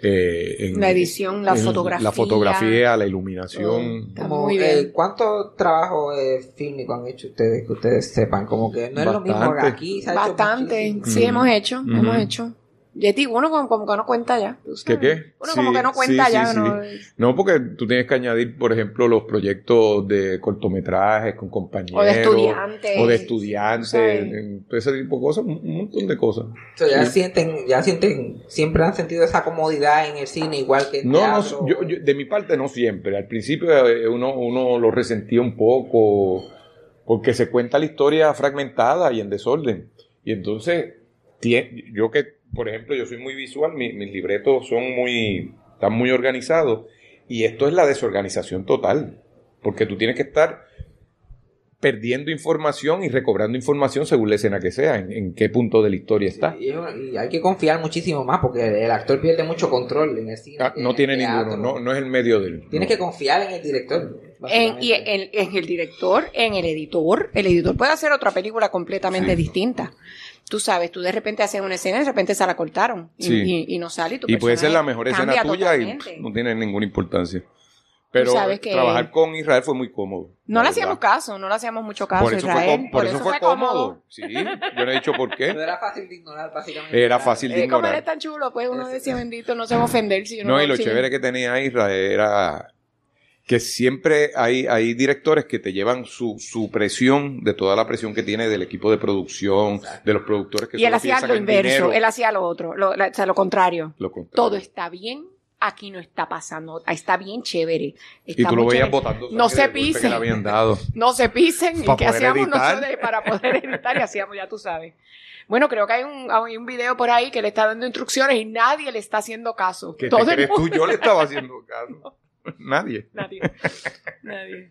eh, en La edición, la en fotografía. la fotografía, la iluminación. Está Como, muy bien. eh, ¿Cuánto trabajo eh, fílmico han hecho ustedes que ustedes sepan? Como que no es lo mismo Bastante. aquí. Se ha hecho Bastante. Sí, hemos hecho, hemos hecho. Yeti, uno como, como que no cuenta ya. tú ¿Qué sabes. qué? Uno Sí, como que no cuenta sí, ya. sí, no- No, porque tú tienes que añadir, por ejemplo, los proyectos de cortometrajes con compañeros. O de estudiantes. O de estudiantes, ese tipo de cosas, un montón de cosas. So, ya sienten, ya sienten, siempre han sentido esa comodidad en el cine igual que en No, no, yo, yo- de mi parte no siempre. Al principio eh, uno, uno lo resentía un poco porque se cuenta la historia fragmentada y en desorden. Y entonces, yo que, por ejemplo, yo soy muy visual, mi- mis libretos son muy, están muy organizados y esto es la desorganización total. Porque tú tienes que estar perdiendo información y recobrando información según la escena que sea, en, en qué punto de la historia está. Y, y hay que confiar muchísimo más porque el actor pierde mucho control en el cine. Ah, no en tiene ninguno, no, no es el medio del. Tienes no. que confiar en el director. En, y en el director, en el editor. El editor puede hacer otra película completamente distinta. Tú sabes, tú de repente haces una escena y de repente se la cortaron. Y, Sí. y- y no sale. Y, tu Y puede ser la mejor escena tuya y totalmente. pff, no tiene ninguna importancia. Pero sabes que- trabajar con Israel fue muy cómodo. No le hacíamos caso, no le hacíamos mucho caso Por a eso, Israel. fue, por eso fue cómodo. Sí, yo no he dicho por Pero qué. era fácil de ignorar, básicamente. Era fácil de Eh, como él ignorar. es tan chulo, pues uno decía, bendito, no se va a ofender. Si No, y lo si- chévere que tenía Israel era que siempre hay, hay directores que te llevan su, su presión, de toda la presión que tiene del equipo de producción, de los productores que Y él hacía lo inverso, dinero. él hacía lo otro, lo, o sea, lo contrario. Lo contrario. Todo está bien, aquí no está pasando, está bien chévere. Y está tú lo veías chévere. botando No se pisen. No se pisen, ¿y qué hacíamos editar. nosotros para poder editar? Y hacíamos, ya tú sabes. Bueno, creo que hay un, hay un video por ahí que le está dando instrucciones y nadie le está haciendo caso. ¿Qué Todo te el crees tú? Yo le estaba haciendo caso. Nadie. Nadie. Nadie.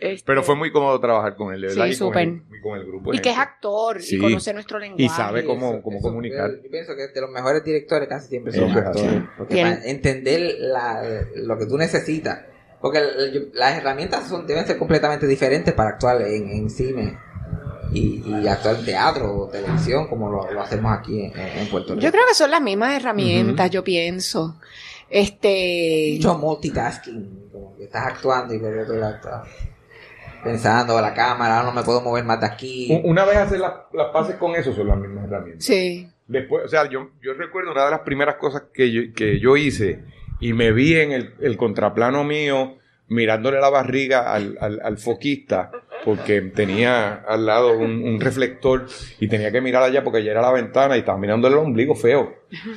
Este, Pero fue muy cómodo trabajar con él, de Sí, verdad. y con súper. el- y con el grupo. de Y que es gente. actor Sí. y conoce nuestro lenguaje. Y sabe cómo, Eso- cómo eso, comunicar. Yo, yo pienso que de los mejores directores casi siempre son actores. Porque Bien. para entender la- lo que tú necesitas. Porque el- las herramientas son, deben ser completamente diferentes para actuar en, en cine y, y actuar en teatro o televisión como lo, lo hacemos aquí en, en Puerto Rico. Yo creo que son las mismas herramientas, yo pienso. Este. mucho multitasking, como que estás actuando y por otro lado estás pensando la cámara, ahora no me puedo mover más de aquí. Una vez hacer las, las pases con eso son las mismas herramientas. Sí. Después, o sea, yo, yo recuerdo una de las primeras cosas que yo, que yo hice y me vi en el, el contraplano mío mirándole la barriga al, al, al foquista porque tenía al lado un, un reflector y tenía que mirar allá porque allá era la ventana y estaba mirándole el ombligo feo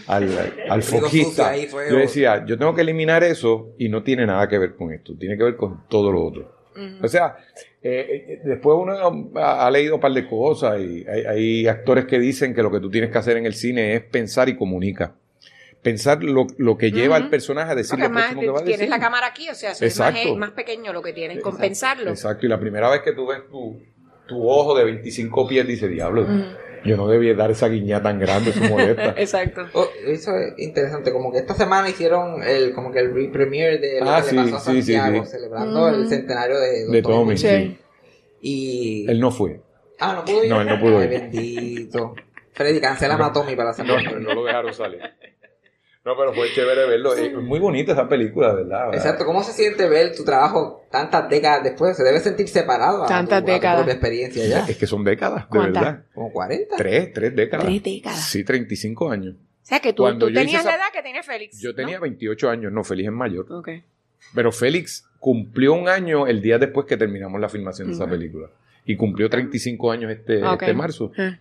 al, al foquista. Yo decía, yo tengo que eliminar eso y no tiene nada que ver con esto, tiene que ver con todo lo otro. O sea, eh, eh, después uno ha, ha leído un par de cosas y hay, hay actores que dicen que lo que tú tienes que hacer en el cine es pensar y comunica. Pensar lo, lo que lleva al personaje a decir Porque lo próximo que va a tienes decir. la cámara aquí, o sea, eso es más, pequeño lo que tienes, compensarlo. Exacto, y la primera vez que tú ves tu, tu ojo de 25 pies, dice, diablo, yo no debía dar esa guiña tan grande, eso molesta. Exacto. Oh, eso es interesante, como que esta semana hicieron el como que el re-premiere de lo Ah, que sí, le pasó a sí, sí, Santiago, sí. celebrando el centenario de, Don De Tommy. Y Él no fue. ah, no pudo ir. No, él no pudo Ay, ir. bendito. Freddy, cancela a Tommy para la No, no lo dejaron salir. No, pero fue chévere verlo. Es muy bonita esa película, ¿verdad? Exacto, ¿cómo se siente ver tu trabajo tantas décadas después? Se debe sentir separado a, Tantas tu, a tu décadas. propia experiencia ya. Es que son décadas, de ¿Cuántas? verdad. Como 40. Tres, tres décadas. Tres décadas. Sí, 35 años. O sea, que tú, Cuando tenías esa- la edad que tiene Félix. Yo ¿no? tenía 28 años, no, Félix es mayor. Ok. Pero Félix cumplió un año el día después que terminamos la filmación de esa película. Y cumplió 35 años este, Ok. este marzo. Ah.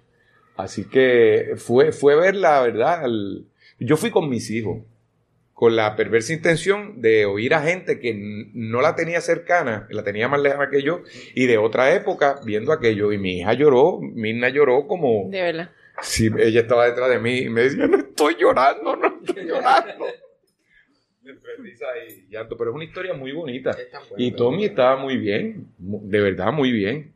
Así que fue, fue ver la verdad. al- Yo fui con mis hijos, con la perversa intención de oír a gente que no la tenía cercana, la tenía más lejana que yo, y de otra época viendo aquello. Y mi hija lloró, Mirna lloró como De verdad. si ella estaba detrás de mí y me decía, no estoy llorando, no estoy llorando. Y llanto, pero es una historia muy bonita. Y Tommy estaba muy bien, de verdad muy bien.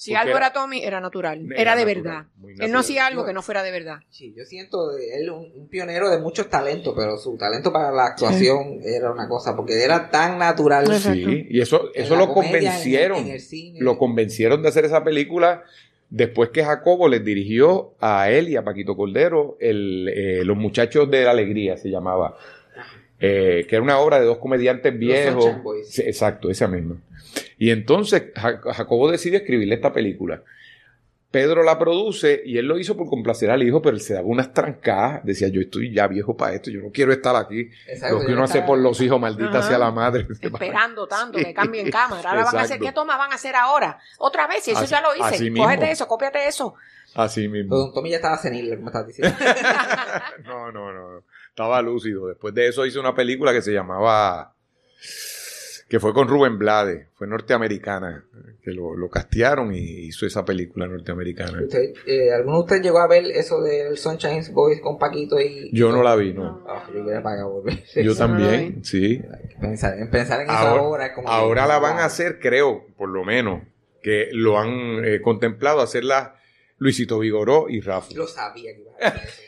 Si Porque algo era- era Tommy, era natural. Era Era, de natural, verdad. Él no hacía algo que no fuera de verdad. Sí, yo siento él un, un pionero de muchos talentos, pero su talento para la actuación era una cosa, porque era tan natural. Exacto. Sí, y eso, eso lo convencieron. en el- en el cine. Lo convencieron de hacer esa película después que Jacobo les dirigió a él y a Paquito Cordero el, eh, Los Muchachos de la Alegría, se llamaba. Eh, que era una obra de dos comediantes viejos. Sunshine Boys. Sí, exacto, esa misma. Y entonces Ja- Jacobo decide escribirle esta película. Pedro la produce y él lo hizo por complacer al hijo, pero él se daba unas trancadas. Decía, yo estoy ya viejo para esto, yo no quiero estar aquí. Exacto, lo que uno hace por los hijos, maldita Ajá. sea la madre. Esperando tanto Sí. que cambien cámara. Ahora van a hacer. ¿qué toma van a hacer ahora? Otra vez, y eso Así- ya lo hice. Cógete eso, cópiate eso. Así Pero mismo. Don Tommy ya estaba senil, como estás diciendo. No, no, no. Estaba lúcido. Después de eso hizo una película que se llamaba. Que fue con Rubén Blades. Fue norteamericana. Que lo, lo castearon y hizo esa película norteamericana. Usted, eh, ¿Alguno de ustedes llegó a ver eso del Sunshine Boys con Paquito y... Yo no la vi, no. Ah, yo hubiera pagado. Yo Eso no también, vi. sí. Pensar, en pensar en eso Ahora, ahora es como... que- ahora la van a hacer, creo, por lo menos. que lo han eh, contemplado hacerla Luisito Vigoró y Rafa. Lo sabía que iba a decir eso.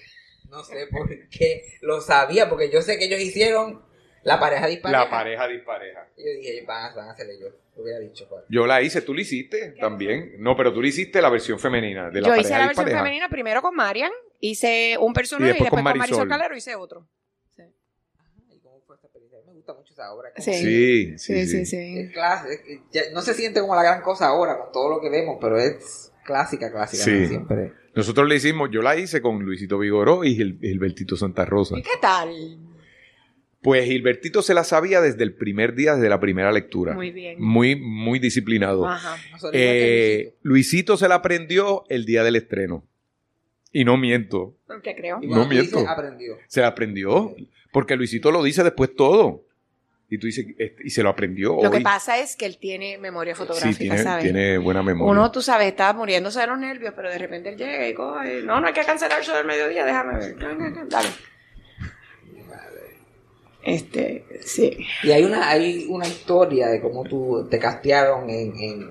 No sé por qué. Lo sabía, porque yo sé que ellos hicieron la pareja dispareja. La pareja dispareja. Y yo dije, van, a- van a hacer ellos. Lo hubiera dicho. Yo la hice, tú la hiciste también. No, pero tú la hiciste la versión femenina de la Yo pareja hice la versión dispareja. femenina primero con Marian, hice un personaje Y y después con con Marisol. Calero hice otro. Ay, ¿cómo fue esta película? Me gusta mucho esa obra. Sí. Sí, sí, Sí, sí. sí, sí. Es clásica. es- ya- no se siente como la gran cosa ahora con todo lo que vemos, pero es clásica, clásica. Sí. ¿no? Siempre. Nosotros le hicimos, yo la hice con Luisito Vigoró y Gil- Gilbertito Santa Rosa. ¿Y qué tal? Pues Gilbertito se la sabía desde el primer día, desde la primera lectura. Muy bien. Muy, muy disciplinado. Ajá. Eh, Luisito. Luisito se la aprendió el día del estreno. Y no miento. ¿Qué creo? Y no miento. aprendió. Se la aprendió. Porque Luisito lo dice después todo. Y tú dices, este, y se lo aprendió Lo que pasa es que él tiene memoria fotográfica, Sí, tiene, ¿sabes? tiene buena memoria. Uno, tú sabes, está muriéndose de los nervios, pero de repente él llega y coge. No, no hay que cancelar eso del mediodía, déjame ver. Dale. Este, sí. Y hay una, hay una historia de cómo tú te castearon en, en,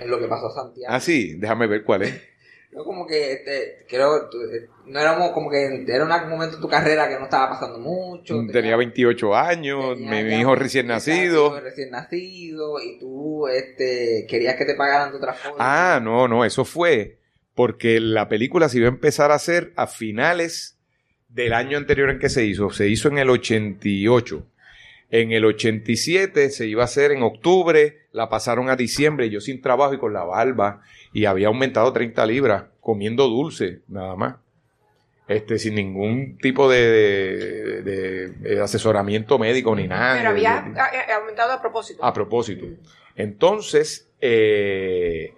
en lo que pasó a Santiago. Ah, sí, déjame ver cuál es. Yo como que, este, creo, tú, eh, no éramos como que, era un momento en tu carrera que no estaba pasando mucho. Tenía 28 años, tenía mi hijo recién nacido. recién nacido, y tú, este, querías que te pagaran de otra forma. Ah, no, no, eso fue porque la película se iba a empezar a hacer a finales del año anterior en que se hizo. Se hizo en el 88. En el 87 se iba a hacer en octubre, la pasaron a diciembre, yo sin trabajo y con la barba, y había aumentado 30 libras, comiendo dulce, nada más. Este, sin ningún tipo de, de- de- de asesoramiento médico ni nada. Pero había a- aumentado a propósito. a propósito. Entonces, eh,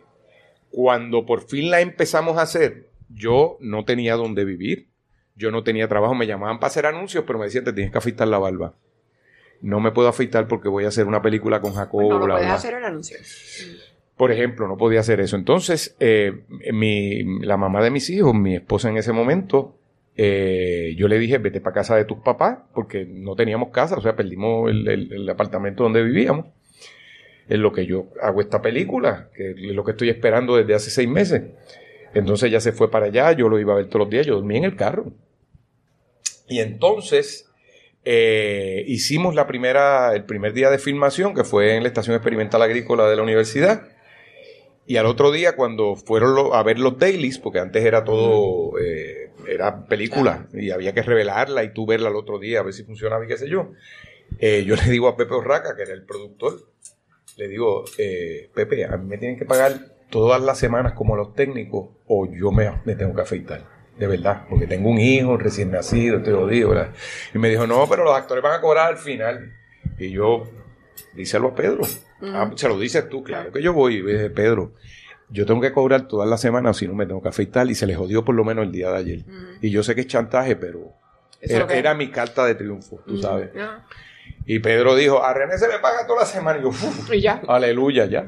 cuando por fin la empezamos a hacer, yo no tenía dónde vivir. Yo no tenía trabajo. Me llamaban para hacer anuncios, pero me decían, te tienes que afeitar la barba. No me puedo afeitar porque voy a hacer una película con Jacobo, no bla, puedes bla. hacer el anuncio. Por ejemplo, no podía hacer eso. Entonces, eh, mi, la mamá de mis hijos, mi esposa en ese momento, eh, yo le dije, vete para casa de tus papás, porque no teníamos casa, o sea, perdimos el, el- el apartamento donde vivíamos. En lo que yo hago esta película, que es lo que estoy esperando desde hace seis meses. Entonces ella se fue para allá, yo lo iba a ver todos los días, yo dormía en el carro. Y entonces eh, hicimos la primera, el primer día de filmación, que fue en la Estación Experimental Agrícola de la universidad. Y al otro día, cuando fueron lo- a ver los dailies, porque antes era todo, eh, era película, y había que revelarla y tú verla al otro día, a ver si funcionaba y qué sé yo. eh, yo le digo a Pepe Orraca, que era el productor, le digo, eh, Pepe, a mí me tienen que pagar todas las semanas como los técnicos, o yo me, me tengo que afeitar. De verdad, porque tengo un hijo recién nacido, te lo digo, ¿verdad? Y me dijo, no, pero los actores van a cobrar al final. Y yo, díselo a Pedro. Ah, se lo dices tú, claro que yo voy. Y dije, Pedro, yo tengo que cobrar todas las semanas, si no me tengo que afeitar. Y se le jodió por lo menos el día de ayer. Y yo sé que es chantaje, pero era, mi carta de triunfo, tú sabes. Y Pedro dijo, a René se le paga toda la semana. Y yo, "Uf, Y ya. aleluya, ya,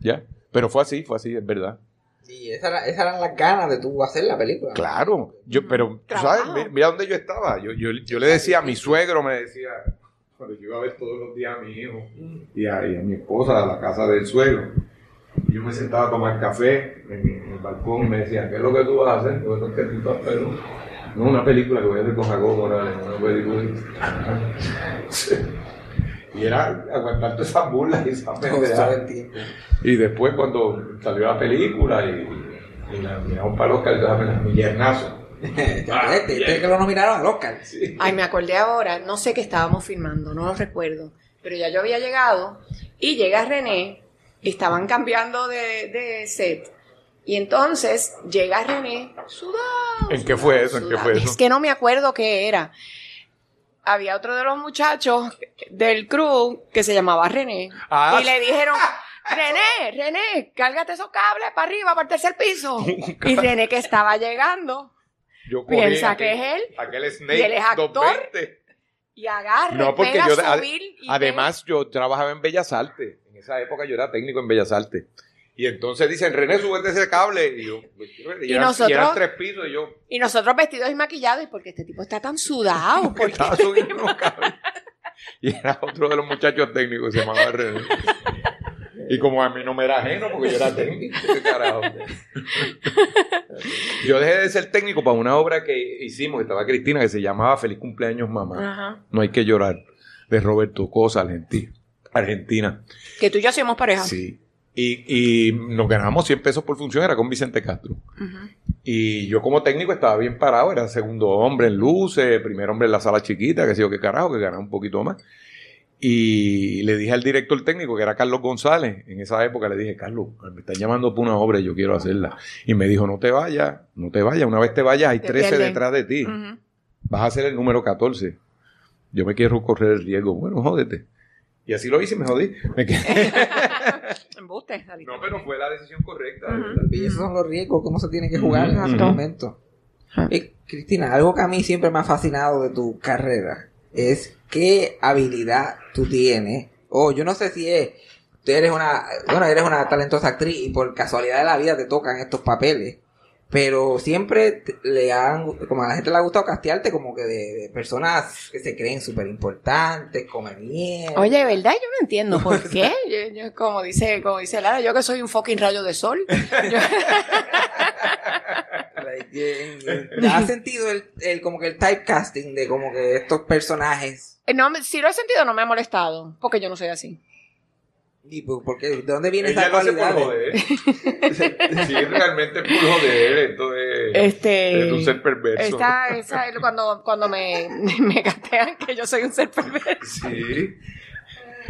ya. Pero fue así, fue así, es verdad. Y esas era- esas eran las ganas de tú hacer la película. Claro, yo, pero, tú ¿sabes? Mira dónde yo estaba. Yo, yo, yo le decía a mi suegro, me decía, cuando yo iba a ver todos los días a mi hijo y a, y a mi esposa a la casa del suegro, y yo me sentaba a tomar café en, en el balcón y me decía, ¿qué es lo que tú vas a hacer? Yo, "Lo que tú estás esperando". No, una película que voy a hacer con Jacobo Morales, una película. Y era aguantar todas esas burlas y esas el. Y después cuando salió la película y, y la miramos para los Oscar, mi yernazo. Ah, este, este que lo nominaron al Oscar. Ay, me acordé ahora, no sé qué estábamos filmando, no lo recuerdo, pero ya yo había llegado y llega René, estaban cambiando de, de set. Y entonces llega René, sudado. ¿En qué fue eso? ¿En qué fue eso? Es que no me acuerdo qué era. Había otro de los muchachos del crew que se llamaba René. Ah. Y le dijeron, René, René, cárgate esos cables para arriba, para el tercer piso. Y René que estaba llegando Yo Piensa aquel- que es él. Aquel Snake Y él es actor. 220. y agarra, No, porque pega, yo, subir y además yo trabajaba en Bellas Artes. En esa época yo era técnico en Bellas Artes. Y entonces dicen, René, súbete ese cable. Y yo, pues, y, Y eran, nosotros- y eran tres pisos y yo Y nosotros vestidos y maquillados, ¿y porque este tipo está tan sudado? Porque estaba subiendo los cables. Y era otro de los muchachos técnicos, se llamaba René. Y como a mí no me era ajeno, porque yo era técnico, ¿qué carajo? Yo dejé de ser técnico para una obra que hicimos, que estaba Cristina, que se llamaba Feliz Cumpleaños Mamá. Ajá. No hay que llorar, de Roberto Cosa, Argentina. Argentina. Que tú y yo hacíamos pareja. Sí. Y, y nos ganamos 100 pesos por función, era con Vicente Castro. Y yo como técnico estaba bien parado, era segundo hombre en luces, primer hombre en la sala chiquita, que sé yo qué carajo, que ganaba un poquito más. Y le dije al director técnico, que era Carlos González, en esa época le dije, Carlos, me están llamando por una obra y yo quiero hacerla. Y me dijo, no te vayas, no te vayas, una vez te vayas hay Te 13 pierden. detrás de ti, vas a ser el número 14. Yo me quiero correr el riesgo. Bueno, jódete. Y así lo hice y me jodí. Me quedé- Embuste, no, pero fue la decisión correcta. verdad. Y esos son los riesgos que uno se tiene que jugar en ese momento. Y, Cristina, algo que a mí siempre me ha fascinado de tu carrera es qué habilidad tú tienes. O yo no sé si es, tú eres una, bueno, eres una talentosa actriz y por casualidad de la vida te tocan estos papeles. Pero siempre le han, como a la gente le ha gustado castearte como que de, de personas que se creen súper importantes, come bien. Oye, ¿verdad? Yo no entiendo por qué. Yo, yo, como dice, como dice Lara, yo que soy un fucking rayo de sol. Yo- eh, eh, ¿Has sentido el, el, como que el typecasting de como que estos personajes? no, me- si lo he sentido, no me ha molestado, porque yo no soy así. ¿Y por, por qué? ¿De dónde viene Ella esa lo hace por cualidad? joder. sí, realmente es por joder. Esto es, Este. es un ser perverso. Esta, esa, es cuando, cuando me, me castean que yo soy un ser perverso. Sí.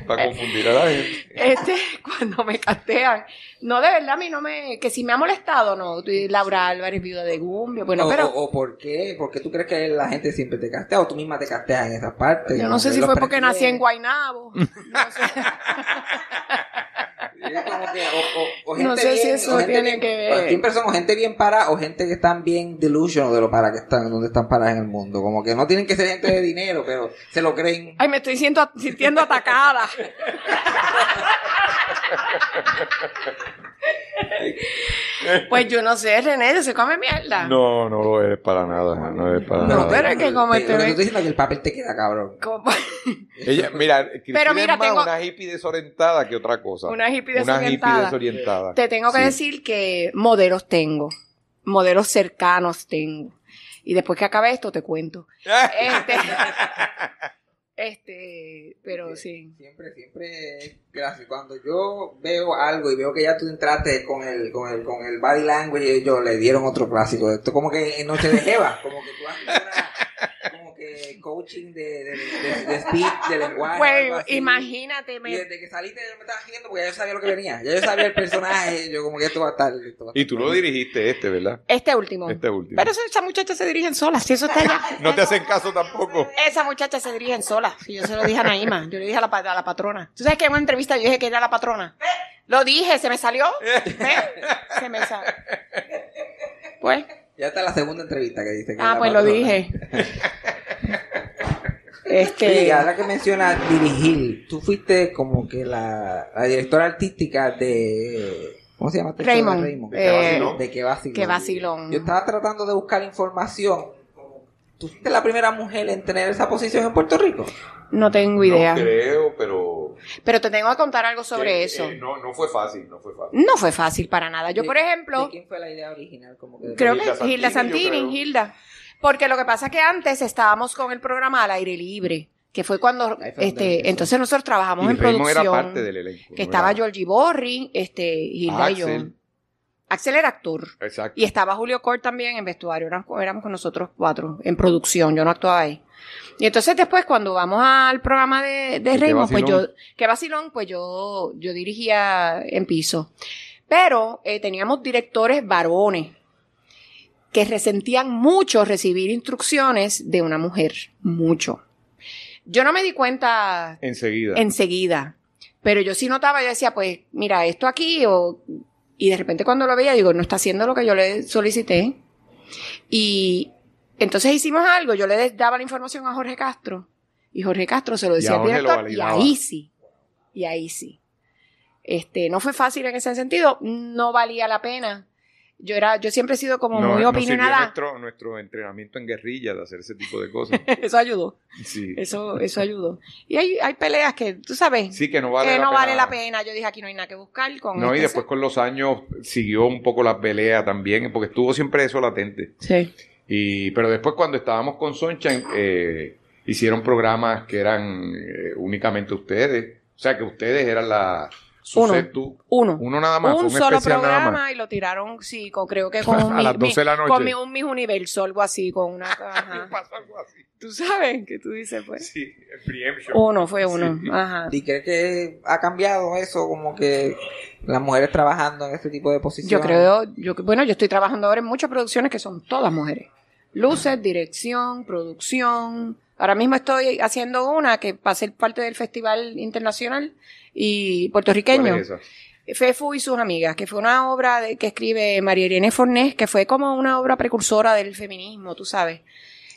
Para confundir a la gente. Este, cuando me castean. No, de verdad, a mí no me. Que si me ha molestado, no. Laura Álvarez, viuda de Gumbio. Bueno, o, pero. o- o por qué? ¿Por qué tú crees que la gente siempre te castea o tú misma te casteas en esas partes? Yo no Como sé si fue porque nací en. Guaynabo. No sé. Es como que, o, o- o No sé si bien- eso o gente tiene bien- que ver. Siempre son o gente bien parada o gente que están bien delusional de lo para que están, donde están paradas en el mundo. Como que no tienen que ser gente de dinero, pero se lo creen. Ay, me estoy siento, sintiendo atacada. pues yo no sé, René, se come mierda. No, no lo es para nada. No es para No, nada. pero es que como Te- este ve- tú estás diciendo es que el papel te queda cabrón. Ella, mira, Cristina Pero mira, es más tengo- una hippie desorientada que otra cosa. Una hippie Una hippie desorientada. desorientada. Te tengo que Sí. decir que modelos tengo, modelos cercanos tengo. Y después que acabe esto te cuento. Este, este, pero sí. Siempre, siempre, gracias. Cuando yo veo algo y veo que ya tú entraste con el, con el, con el body language, ellos le dieron otro clásico. Esto como que en Noche de Jeva, como que tú una, como que coaching de, de, de, de speech, de lenguaje. algo Pues imagínate, Y me, desde que saliste me estabas riendo porque ya yo sabía lo que venía. Ya yo sabía el personaje, yo como que esto va a estar. esto va a Y tú lo bueno. dirigiste este, ¿verdad? este último. Este último. Pero eso- esa muchacha se dirigen sola, si eso está allá. No te hacen caso tampoco. Esa muchacha se dirigen sola. Si yo se lo dije a Naima, yo le dije a la, a la patrona. ¿Tú sabes que en una entrevista yo dije que era la patrona? Lo dije, se me salió. ¿Ve? Se me salió. Pues, Ya está la segunda entrevista que dice que ah, pues lo dije. Este, Sí, ahora que menciona dirigir, tú fuiste como que la, la directora artística de... ¿Cómo se llama? este Raymond, Raymond? eh, vacilón? de qué vacilón. qué vacilón. Yo estaba tratando de buscar información. ¿Tú fuiste la primera mujer en tener esa posición en Puerto Rico? no tengo idea. No creo, pero... Pero te tengo que contar algo sobre Eh, eso. eh, no, no fue fácil, no fue fácil. No fue fácil para nada. Yo, ¿De- por ejemplo, ¿De quién fue la idea original? Como que de- creo Hilda que Santini, Hilda Santini, creo. Hilda. Porque lo que pasa es que antes estábamos con el programa al aire libre, que fue cuando, fue este, entonces nosotros trabajamos Y en producción. era parte del elenco. que no estaba era- Georgie Borri, este, Hilda y yo. Axel. Axel era actor. Exacto. Y estaba Julio Cort también en vestuario. Éramos, éramos con nosotros cuatro en producción. Yo no actuaba ahí. Y entonces después cuando vamos al programa de, de Raymond, pues yo, que vacilón, pues yo, yo dirigía en piso. Pero eh, teníamos directores varones que resentían mucho recibir instrucciones de una mujer. Mucho. Yo no me di cuenta Enseguida. enseguida. Pero yo sí notaba, yo decía, pues, mira, esto aquí, o, y de repente cuando lo veía, digo, no está haciendo lo que yo le solicité. Y entonces hicimos algo, yo le daba la información a Jorge Castro, y Jorge Castro se lo decía al director, y ahí sí, y ahí sí. Este, no fue fácil en ese sentido, no valía la pena. Yo era, yo siempre he sido como No, muy opinionada. nuestro, nuestro entrenamiento en guerrilla de hacer ese tipo de cosas. Eso ayudó. Sí, Eso, eso ayudó. Y hay, hay peleas que, tú sabes, sí que no vale, que la, no pena. vale la pena. Yo dije, aquí no hay nada que buscar con No, y este después con los años siguió un poco la pelea también, porque estuvo siempre eso latente. Sí. Y, pero después cuando estábamos con Sunshine, eh, hicieron programas que eran eh, únicamente ustedes. O sea, que ustedes eran la... Uno. tú- Uno. Uno nada más, un solo programa más. y lo tiraron, sí, con, creo que con A un, mi- las 12 de la noche. con mi- un Miss Universo, algo así, con una... ajá. Pasó algo así. Tú sabes que tú dices, pues. Sí, el preemption. Uno, fue uno. Sí. Ajá. ¿Y crees que ha cambiado eso? Como que las mujeres trabajando en este tipo de posiciones. Yo creo, yo, bueno, yo estoy trabajando ahora en muchas producciones que son todas mujeres. Luces, dirección, producción. Ahora mismo estoy haciendo una que va a ser parte del Festival Internacional y puertorriqueño. ¿Cuál es? Fefu y sus amigas, que fue una obra de, que escribe María Irene Fornés, que fue como una obra precursora del feminismo, tú sabes.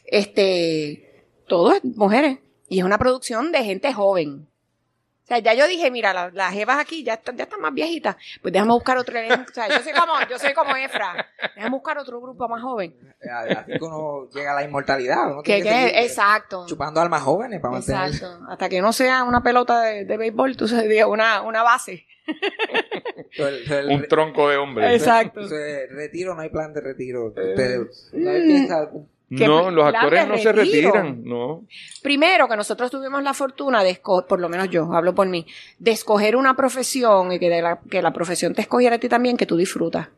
Este, todo es mujeres. Y es una producción de gente joven. O sea, ya yo dije, mira, la- las jevas aquí ya están, ya están más viejitas. Pues déjame buscar otro. O sea, yo soy como, yo soy como Efra. Déjame buscar otro grupo más joven. Así que uno llega a la inmortalidad. Uno Que, tiene que exacto. chupando almas jóvenes para mantener. Exacto. Hasta que no sea una pelota de, de béisbol, tú sabes, una, una base. El- el- Un tronco de hombre. Exacto. Entonces, retiro, no hay plan de retiro. Ustedes, ¿no hay piensa algún- ¿Qué No, los actores no se retiran, no. Primero, que nosotros tuvimos la fortuna de escoger, por lo menos yo, hablo por mí, de escoger una profesión y que, de la, que la profesión te escogiera a ti también, que tú disfrutas.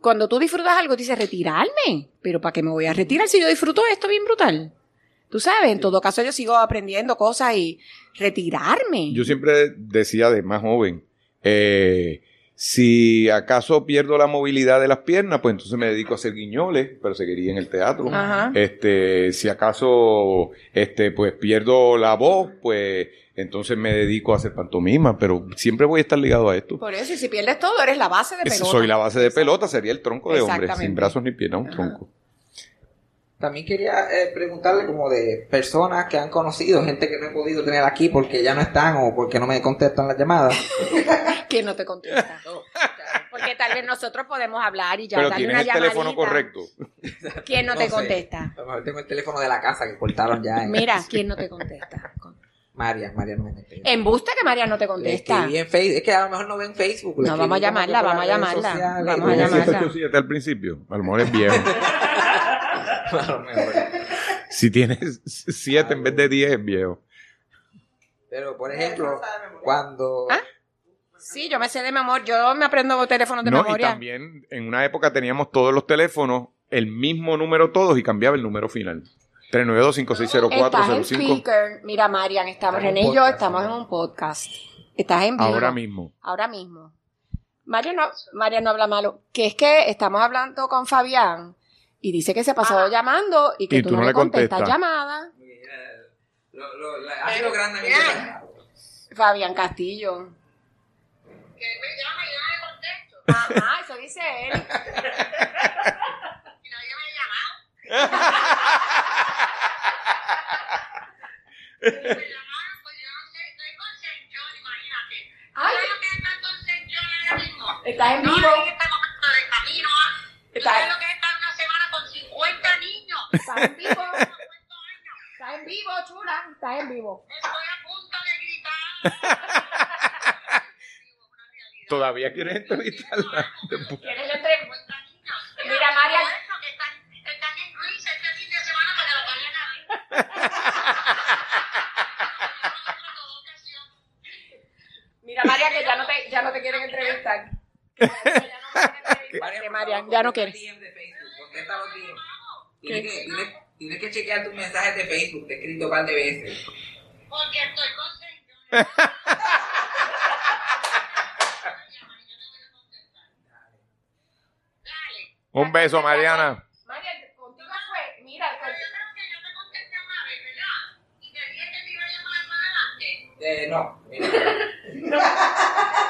Cuando tú disfrutas algo, dices, retirarme. Pero ¿para qué me voy a retirar si yo disfruto esto bien brutal? Tú sabes, en todo caso yo sigo aprendiendo cosas y retirarme. Yo siempre decía de más joven, eh, si acaso pierdo la movilidad de las piernas, pues entonces me dedico a hacer guiñoles, pero seguiría en el teatro. Ajá. Este, si acaso, este, pues pierdo la voz, pues entonces me dedico a hacer pantomima, pero siempre voy a estar ligado a esto. Por eso, y si pierdes todo, eres la base de pelota. soy la base de pelota, sería el tronco de hombre, sin brazos ni piernas, un Ajá. tronco. También quería eh, preguntarle como de personas que han conocido, gente que no he podido tener aquí porque ya no están o porque no me contestan las llamadas. ¿Quién no te contesta? Porque tal vez nosotros podemos hablar y ya pero darle una el teléfono llamadita. correcto. ¿Quién no, No te sé. contesta? A lo mejor tengo el teléfono de la casa que cortaron ya. en- Mira, ¿quién no te contesta? María, María no me contesta. Embuste que María no te contesta. en Facebook. Es que a lo mejor no ven Facebook. Le No, vamos a llamarla, que vamos a llamarla. sociales. Vamos a ¿Cómo llamarla. 787 al principio? A lo mejor es viejo. A lo mejor. si tienes 7 en vez de 10 es viejo. Pero, por ejemplo, cuando... ¿Ah? Sí, yo me sé de memoria. Yo me aprendo teléfonos de No, y memoria. también en una época teníamos todos los teléfonos, el mismo número todos y cambiaba el número final. 392-560405. Estás en speaker. Mira, Marian, estamos, Estamos en René y yo estamos en un podcast. Estás en vivo. Ahora mismo. Ahora mismo. María no, María no habla malo. Que es que estamos hablando con Fabián y dice que se pasó llamando y que Y tú, tú no no le contestas contestas. llamada. Lo, lo, la- ha sido grande mi. Fabián Castillo. Que me llama y yo no le contesto. Ajá, eso dice él. y nadie me ha llamado. me llamaron, pues yo no sé, estoy con Senchón, imagínate. Ay, lo que está con Senchón ahora mismo? Estás en vivo. es que este momento de camino, ¿ah? ¿Tú Está- sabes lo que es estar una semana con 50 niños? Estás en vivo. Estás en vivo, chula. Estás en vivo. Estoy a punto de gritar. Todavía quieres entrevistarla. ¿Quieres la entrevista? 50 niños. Mira, María. Están, están en Greece este fin de semana para que lo vayan a ver. Mira, María, que ya no te, ya no te quieren entrevistar. Que ya no quieren entrevistarte, por María, ya no contesta Tienes que, tienes, tienes que chequear tus mensajes de Facebook, te he escrito un par de veces. Porque estoy con Señor. Dale. Un beso, Mariana. María, contigo fue, mira, Pero yo creo que yo te contesté una vez, ¿verdad? Y te dije que te iba a llamar más adelante. Eh, no, mira.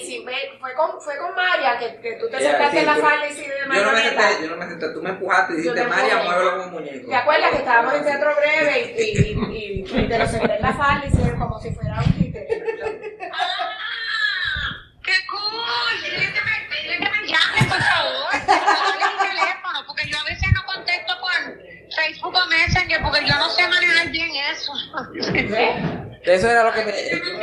¿te acuerdas, María, que hicimos, fue con, fue con María, que, que tú te sentaste sí, en la falda y sí de Yo no me senté, yo no me senté, tú me empujaste y dijiste, te María, muévelo como un muñeco. ¿Te acuerdas que estábamos en teatro breve y, y, y, y- y te lo senté en la falda y sí, como si fuera un títere? ¡Ah! ¡Qué cool! Dile que me, dile que me llame. por favor, mi teléfono, porque yo a veces no contesto por Facebook o Messenger, porque yo no sé manejar bien eso. Eso era lo que me... Yo yo no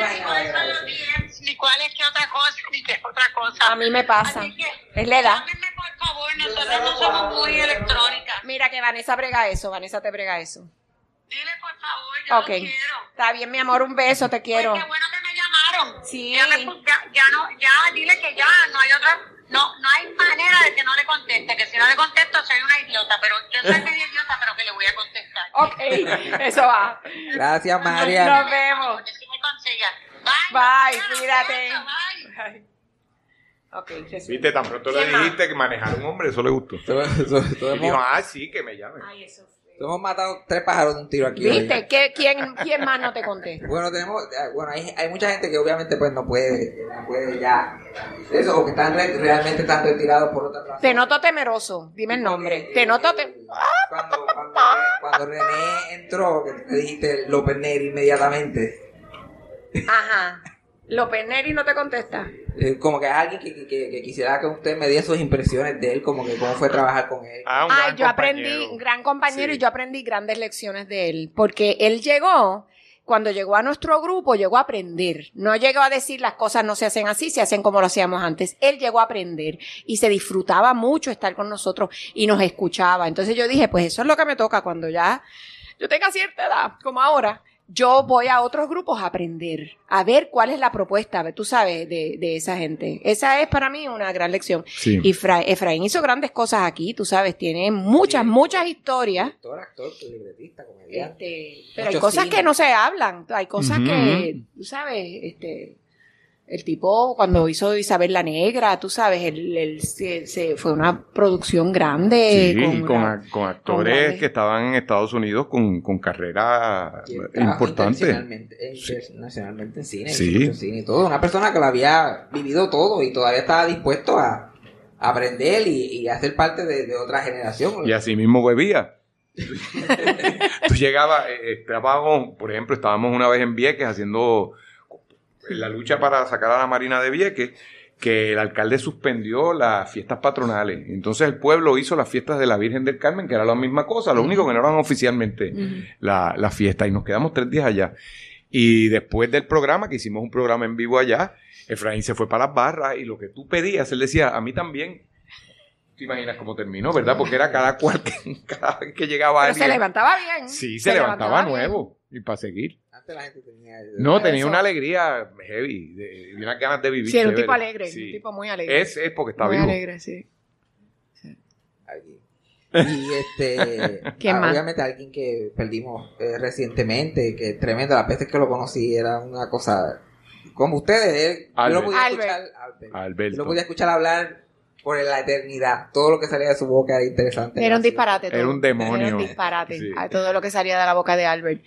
cuál es que otra cosa, ni qué otra cosa. A mí me pasa. Así que, Es la edad. llámenme, por favor, nosotros no somos muy electrónicas. Mira que Vanessa brega eso, Vanessa te brega eso. Dile, por favor, yo Ok. lo quiero. Está bien, mi amor, un beso, te quiero. Pues qué bueno que me llamaron. Sí. Ya, me pu- ya, ya no, ya dile que ya no hay otra, no, no hay manera de que no le conteste, que si no le contesto soy una idiota, pero yo soy medio idiota, pero que le voy a contestar. Ok, eso va. Gracias, Nos María. vemos. Que si me consiga. Bye. Cuídate. bye. Ok. Viste, tan pronto le dijiste que manejar a un hombre, eso le gustó. Y dijo, ah, sí, que me llame. Ay, eso fue. hemos matado tres pájaros de un tiro aquí. ¿Viste? ¿Qué- quién, ¿Quién más no te contesta? Bueno, tenemos, eh, bueno, hay, hay mucha gente que obviamente pues no puede, no puede ya, eso, o que están re- realmente están retirados por otra razón. Te noto temeroso. Dime el nombre. Te noto. te- Cuando, cuando, cuando René entró, que te dijiste López Neri inmediatamente, Ajá. López Neri no te contesta. eh, como que alguien que, que, que quisiera que usted me diera sus impresiones de él, como que cómo fue trabajar con él. Ah, un Ay, gran yo compañero. aprendí, un gran compañero, Sí. y yo aprendí grandes lecciones de él. Porque él llegó, cuando llegó a nuestro grupo, llegó a aprender. No llegó a decir las cosas no se hacen así, se hacen como lo hacíamos antes. Él llegó a aprender y se disfrutaba mucho estar con nosotros y nos escuchaba. Entonces yo dije, pues eso es lo que me toca cuando ya yo tenga cierta edad, como ahora. Yo voy a otros grupos a aprender, a ver cuál es la propuesta, tú sabes, de, de esa gente. Esa es para mí una gran lección. Sí. Y Fra- Efraín hizo grandes cosas aquí, tú sabes, tiene muchas, Sí. muchas historias. Actor, actor, libretista, comediante. Este, pero hay cosas cine. que no se hablan, hay cosas que, tú sabes, este, el tipo cuando hizo Isabel la Negra, tú sabes, él, él se, se- fue una producción grande. Sí, con, con una- a- con actores que estaban en Estados Unidos con, con carrera importante. Internacionalmente, eh, internacionalmente en cine, Sí. mucho cine y todo. Una persona que lo había vivido todo y todavía estaba dispuesto a, a aprender y, y a ser parte de, de otra generación. Y así mismo bebía. Tú llegabas, eh, estábamos, por ejemplo, estábamos una vez en Vieques haciendo la lucha para sacar a la Marina de Vieques, que el alcalde suspendió las fiestas patronales. Entonces el pueblo hizo las fiestas de la Virgen del Carmen, que era la misma cosa, lo único que no eran oficialmente la, la fiesta. Y nos quedamos tres días allá. Y después del programa, que hicimos un programa en vivo allá, Efraín se fue para las barras y lo que tú pedías, él decía, a mí también. ¿Te imaginas cómo terminó, verdad? Porque era cada cual que, cada vez que llegaba Pero se levantaba bien. Sí, se, levantaba, nuevo. Y para seguir. Antes la gente tenía... No, tenía Eso. una alegría heavy, de, de unas ganas de vivir. Sí, era un tipo alegre, Sí. un tipo muy alegre. Es, es porque está muy vivo. alegre, sí. Aquí. Y este, ¿Quién ah, más? obviamente alguien que perdimos eh, recientemente, que tremendo, las veces que lo conocí era una cosa como ustedes, eh, yo lo Albert. podía Albert. escuchar, Albert. Yo lo podía escuchar hablar por la eternidad, todo lo que salía de su boca era interesante. Era un disparate. Era un demonio. Era un disparate. Sí. a todo lo que salía de la boca de Albert.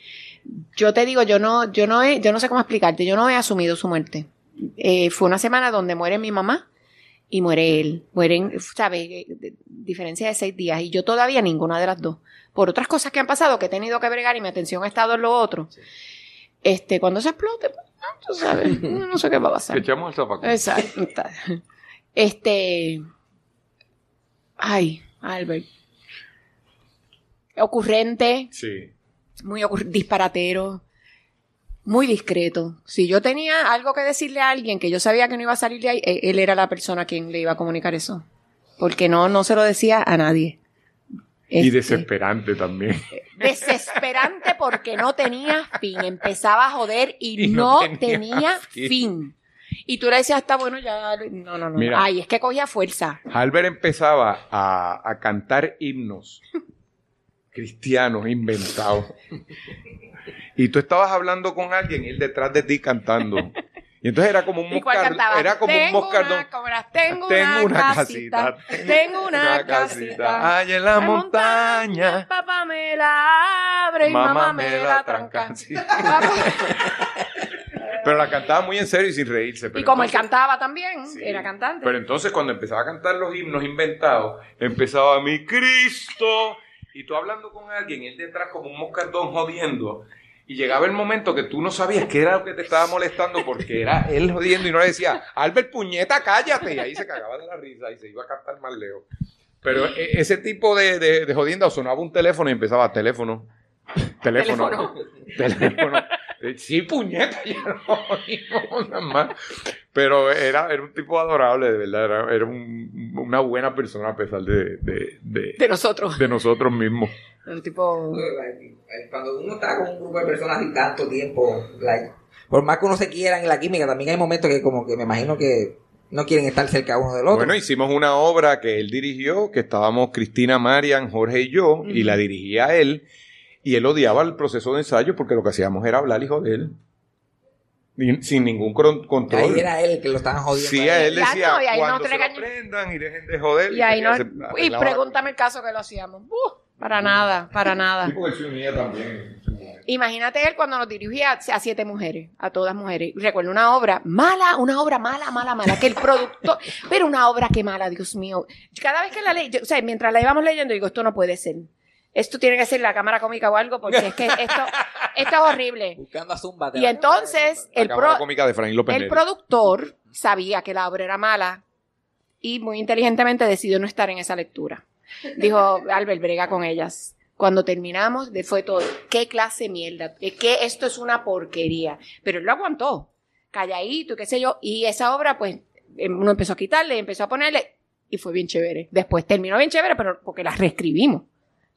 Yo te digo, yo no, yo no he, yo no sé cómo explicarte, yo no he asumido su muerte. Eh, fue una semana donde muere mi mamá y muere él. Mueren, ¿sabes? Eh, Diferencia de seis días. Y yo todavía ninguna de las dos. Por otras cosas que han pasado que he tenido que bregar y mi atención ha estado en lo otro. Este, cuando se explote, pues, no, tú sabes, no sé qué va a pasar. Que echamos el zapato. Exacto. Este. Ay, Albert. Ocurrente, Sí. Muy disparatero, muy discreto. Si yo tenía algo que decirle a alguien que yo sabía que no iba a salir de ahí, eh, él era la persona a quien le iba a comunicar eso. Porque no, no se lo decía a nadie. Y Este, desesperante también. desesperante porque no tenía fin. Empezaba a joder y, Y no, no tenía, tenía fin. fin. Y tú le decías, está bueno, ya. No, no, no. Mira. Ay, es que cogía fuerza. Albert empezaba a, a cantar himnos cristianos inventados. Y tú estabas hablando con alguien y él detrás de ti cantando. Y entonces era como un ¿Y cuál moscardón. cantaba? Era como un Tengo moscardón. una cobra, tengo, una, casita, Tengo una, casita. Allá en la montaña. Papá me la abre y mamá, me la tranca. Pero la cantaba muy en serio y sin reírse. pero y como él cantaba también, Sí. era cantante. Pero entonces cuando empezaba a cantar los himnos inventados, empezaba mi Cristo. Y tú hablando con alguien, él detrás como un moscardón jodiendo. Y llegaba el momento que tú no sabías qué era lo que te estaba molestando porque era él jodiendo y no le decía, Albert, puñeta, cállate. Y ahí se cagaba de la risa y se iba a cantar más lejos. Pero e- ese tipo de, de, de jodienda sonaba un teléfono y empezaba teléfono, teléfono, teléfono. Eh, Sí, puñeta, ya no jodimos nada más. Pero era, era un tipo adorable, de verdad. Era, era un- una buena persona a pesar de, de, de, De nosotros. de nosotros mismos. Un tipo. Cuando uno está con un grupo de personas y tanto tiempo, like, por más que uno se quiera en la química, también hay momentos que como que me imagino que no quieren estar cerca uno del otro. Bueno, hicimos una obra que él dirigió, que estábamos Cristina, Marian, Jorge y yo, y la dirigía él, y él odiaba el proceso de ensayo porque lo que hacíamos era hablar y joder. Y- sin ningún control. Ahí era él que lo estaban jodiendo. Sí, a él Ya decía, no, y ahí no cuando te se lo prendan y dejen de joder. Y ahí no. se Y pregúntame el caso que lo hacíamos. Uh, para nada, para nada. Sí, porque él se unía también. Imagínate él cuando nos dirigía a siete mujeres, a todas mujeres. Recuerdo una obra mala, una obra mala, mala, mala, que el productor, pero una obra que mala, Dios mío. Cada vez que la leí, yo- o sea, mientras la íbamos leyendo, digo, esto no puede ser. Esto tiene que ser la cámara cómica o algo, porque es que esto, esto es horrible. Buscando a Zumba. Y entonces, La el, cámara pro- cómica de Frank López el productor sabía que la obra era mala y muy inteligentemente decidió no estar en esa lectura. Dijo, Albert, brega con ellas. Cuando terminamos, de- fue todo, ¿qué clase de mierda? Que esto es una porquería. Pero él lo aguantó, calladito, qué sé yo. Y esa obra, pues, em, uno empezó a quitarle, empezó a ponerle, y fue bien chévere. Después terminó bien chévere, pero porque la reescribimos.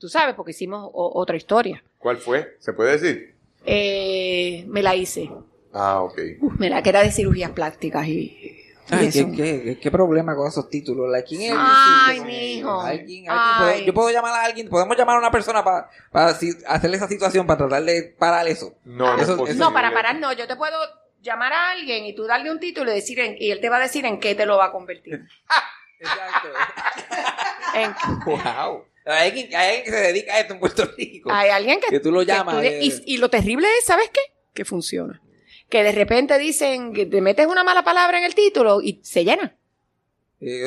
Tú sabes, porque hicimos o- otra historia. ¿Cuál fue? ¿Se puede decir? Eh, me la hice. Ah, ok. Me la que era de cirugías plásticas y, Ay. ¿qué, qué, qué problema con esos títulos. Like, ¿quién es el Ay, que- mijo. Alguien, alguien Ay. puede- yo puedo llamar a alguien, podemos llamar a una persona para hacerle esa situación, para tratar de parar eso. No, no, Eso- es posible. No, para parar no. Yo te puedo llamar a alguien y tú darle un título y decir en- y él te va a decir en qué te lo va a convertir. Exacto. En- wow. Hay alguien, hay alguien que se dedica a esto en Puerto Rico. hay alguien que, Que tú lo llamas, tú de- eh. y, y lo terrible es, ¿sabes qué? Que funciona. Que de repente dicen que te metes una mala palabra en el título y se llena.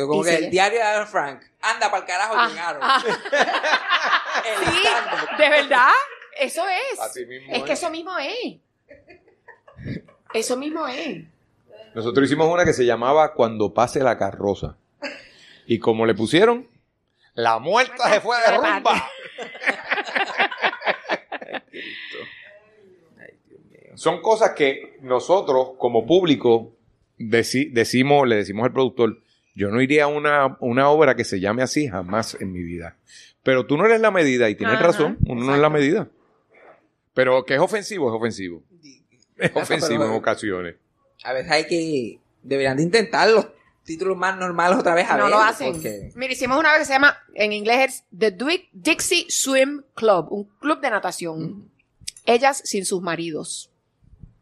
Como Y que el diario de Ana Frank. Anda para el carajo, Ah, llegaron. ah. Sí, de verdad. Eso es. Así mismo es que es. eso mismo es. Eso mismo es. Nosotros hicimos una que se llamaba Cuando pase la carroza. Y como le pusieron, la muerta se fue de rumba. Son cosas que nosotros, como público, deci- decimos, le decimos al productor, yo no iría a una, una obra que se llame así jamás en mi vida. Pero tú no eres la medida y tienes Ajá, razón, uno no es la medida. Pero que es ofensivo, es ofensivo. Es ofensivo en ocasiones. A veces hay que. Deberían de intentar los títulos más normales otra vez a no ver. lo hacen. porque- Mira, hicimos una vez que se llama, en inglés es The Dwi- Dixie Swim Club, un club de natación. Ellas sin sus maridos.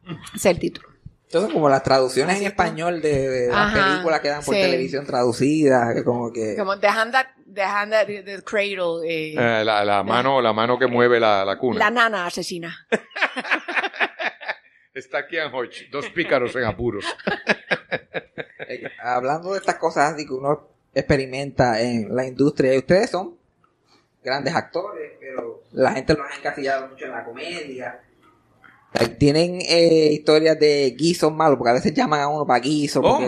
Ese es el título. Entonces, como las traducciones en está. español de, de las Ajá, películas que dan por sí. televisión traducidas, que como que. Como The Hand That, the hand that- the Cradle. eh, Eh, la, la mano, la mano que mueve la, la cuna. la nana asesina. Está aquí en Hodge, dos pícaros en apuros. eh, hablando de estas cosas así que uno experimenta en la industria, y ustedes son grandes actores, pero la gente los ha encasillado mucho en la comedia. Tienen eh, historias de guisos malos, porque a veces llaman a uno para guiso. Oh,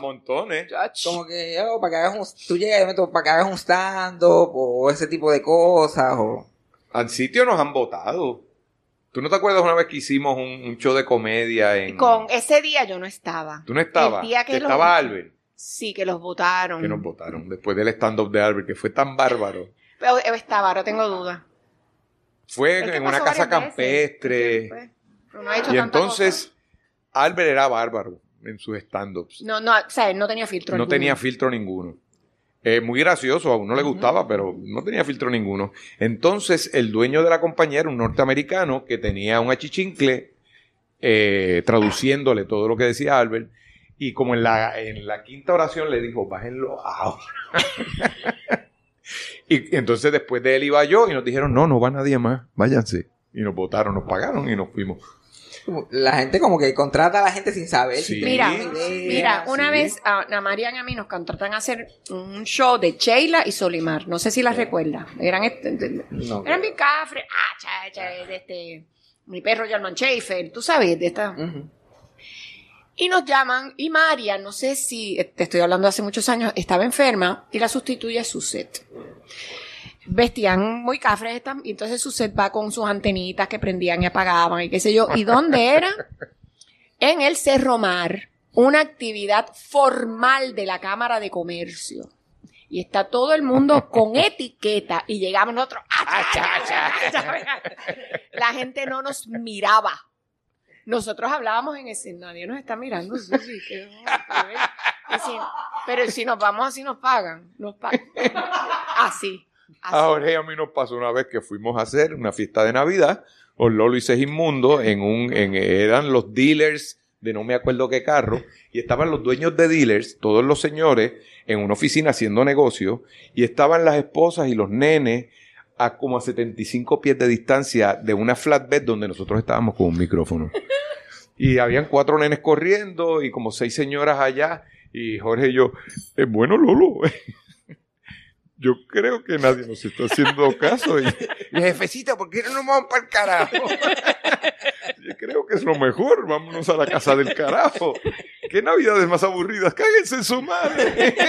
montones, como que, oh, para que hagas un, tú llegas y para que hagas un stand-up o ese tipo de cosas o... Al sitio nos han votado. ¿Tú no te acuerdas una vez que hicimos un, un show de comedia en... Con ese día yo no estaba. ¿Tú no estabas? El día que los- estaba Albert, Sí, que los votaron. que nos votaron después del stand-up de Albert, que fue tan bárbaro. Pero yo estaba, ahora tengo dudas. Fue en una casa varias veces. campestre. Pues, pero no ha hecho Y entonces, Albert era bárbaro en sus stand-ups. No, no, o sea, él no tenía filtro. No alguno. tenía filtro ninguno. Eh, muy gracioso, a uno le gustaba, pero no tenía filtro ninguno. Entonces, el dueño de la compañía era un norteamericano que tenía un achichincle eh, traduciéndole todo lo que decía Albert. Y como en la, en la quinta oración le dijo, bájenlo ahora. y entonces después de él iba yo y nos dijeron, no, no va nadie más, váyanse. Y nos votaron, nos pagaron y nos fuimos. La gente como que contrata a la gente sin saber. Sí. sin Mira, idea. mira, una sí. vez a, a Marian y a mí nos contratan a hacer un show de Sheila y Solimar. No sé si las recuerda. Eran, este- de- No. eran bien cafres. Ah, cha, cha, de este. mi perro German Schaefer, tú sabes, de esta. Y nos llaman, y María, no sé si, te estoy hablando hace muchos años, estaba enferma y la sustituye Suset. Vestían muy cafres, y entonces Suset va con sus antenitas que prendían y apagaban y qué sé yo. ¿Y dónde era? En el Cerro Mar, una actividad formal de la Cámara de Comercio. Y está todo el mundo con etiqueta y llegamos nosotros. ¡ah, cha, cha, cha! La gente no nos miraba. Nosotros hablábamos en ese, nadie nos está mirando, Susi, ¿qué pero si nos vamos así nos pagan, nos pagan. Así, así. A Jorge y a mí nos pasó una vez que fuimos a hacer una fiesta de Navidad con Lolo y Segismundo en un, en, eran los dealers de no me acuerdo qué carro, y estaban los dueños de dealers, todos los señores, en una oficina haciendo negocio, y estaban las esposas y los nenes a como a 75 pies de distancia de una flatbed donde nosotros estábamos con un micrófono. Y habían cuatro nenes corriendo y como seis señoras allá, y Jorge y yo, "Eh, bueno, Lolo, yo creo que nadie nos está haciendo caso. Y, y jefecita, ¿por qué no nos vamos para el carajo? Yo creo que es lo mejor. Vámonos a la casa del carajo. ¿Qué navidades más aburridas? Cáguense en su madre.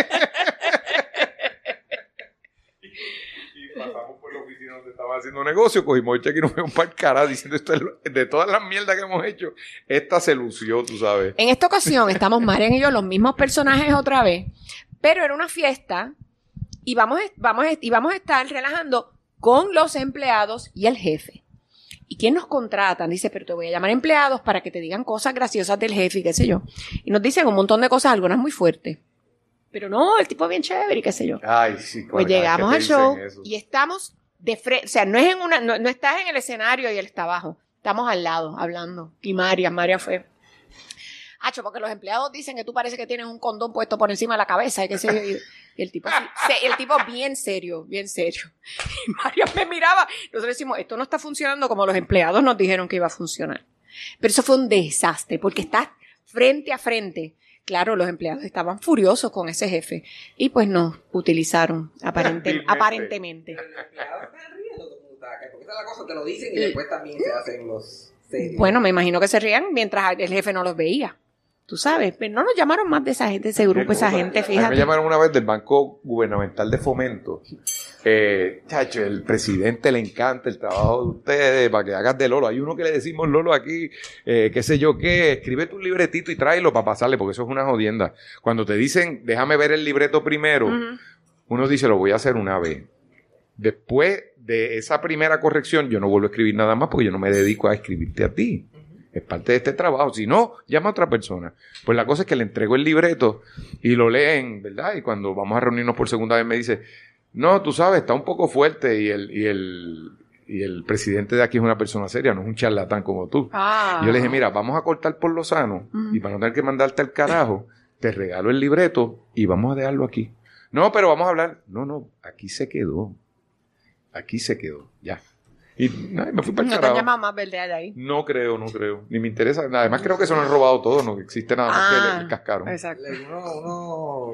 Y pasamos por la oficina donde estaba haciendo negocio, cogimos el cheque y nos fuimos para el carajo diciendo esto es lo- de todas las mierdas que hemos hecho, esta se lució, tú sabes. En esta ocasión estamos Marian y yo, los mismos personajes otra vez, pero era una fiesta y vamos, a- vamos, y vamos a estar relajando con los empleados y el jefe. ¿Y quién nos contratan? Dice, pero te voy a llamar empleados para que te digan cosas graciosas del jefe y qué sé yo. Y nos dicen un montón de cosas, algunas muy fuertes. Pero no, el tipo es bien chévere y qué sé yo. Ay, sí, Pues llegamos ¿qué al show y estamos de frente, o sea, no es en una, no, no estás en el escenario y él está abajo, estamos al lado hablando. Y María, María fue. Hacho, porque los empleados dicen que tú parece que tienes un condón puesto por encima de la cabeza y qué sé yo. Y, el tipo, se- el tipo bien serio, bien serio. Y María me miraba. Nosotros decimos, esto no está funcionando como los empleados nos dijeron que iba a funcionar. Pero eso fue un desastre, porque estás frente a frente. Claro, los empleados estaban furiosos con ese jefe y pues nos utilizaron aparente- aparentemente. Porque esa es la cosa, te lo dicen y después también se hacen los serios. Bueno, me imagino que se rían mientras el jefe no los veía. Tú sabes, pero no nos llamaron más de esa gente, ese grupo, esa gente, A mí me fíjate. llamaron una vez del Banco Gubernamental de Fomento. Eh, chacho, el presidente le encanta el trabajo de ustedes para que hagas de Lolo. Hay uno que le decimos Lolo aquí, eh, qué sé yo qué, escríbete un libretito y tráelo para pasarle, porque eso es una jodienda. Cuando te dicen, déjame ver el libreto primero, uno dice, lo voy a hacer una vez. Después de esa primera corrección, yo no vuelvo a escribir nada más porque yo no me dedico a escribirte a ti. Es parte de este trabajo. Si no, llama a otra persona. Pues la cosa es que le entrego el libreto y lo leen, ¿verdad? Y cuando vamos a reunirnos por segunda vez me dice, no, tú sabes, está un poco fuerte y el, y el, y el presidente de aquí es una persona seria, no es un charlatán como tú. Ah. Yo le dije, mira, vamos a cortar por lo sano y para no tener que mandarte al carajo, te regalo el libreto y vamos a dejarlo aquí. No, pero vamos a hablar. No, no, aquí se quedó. Aquí se quedó, ya. Y ay, me fui para el No te han llamado más verde de ahí. No creo, no creo. Ni me interesa. Además, creo que se lo han robado todo. No existe nada más que el, el cascarón. Ah, Exacto. Uno, uno,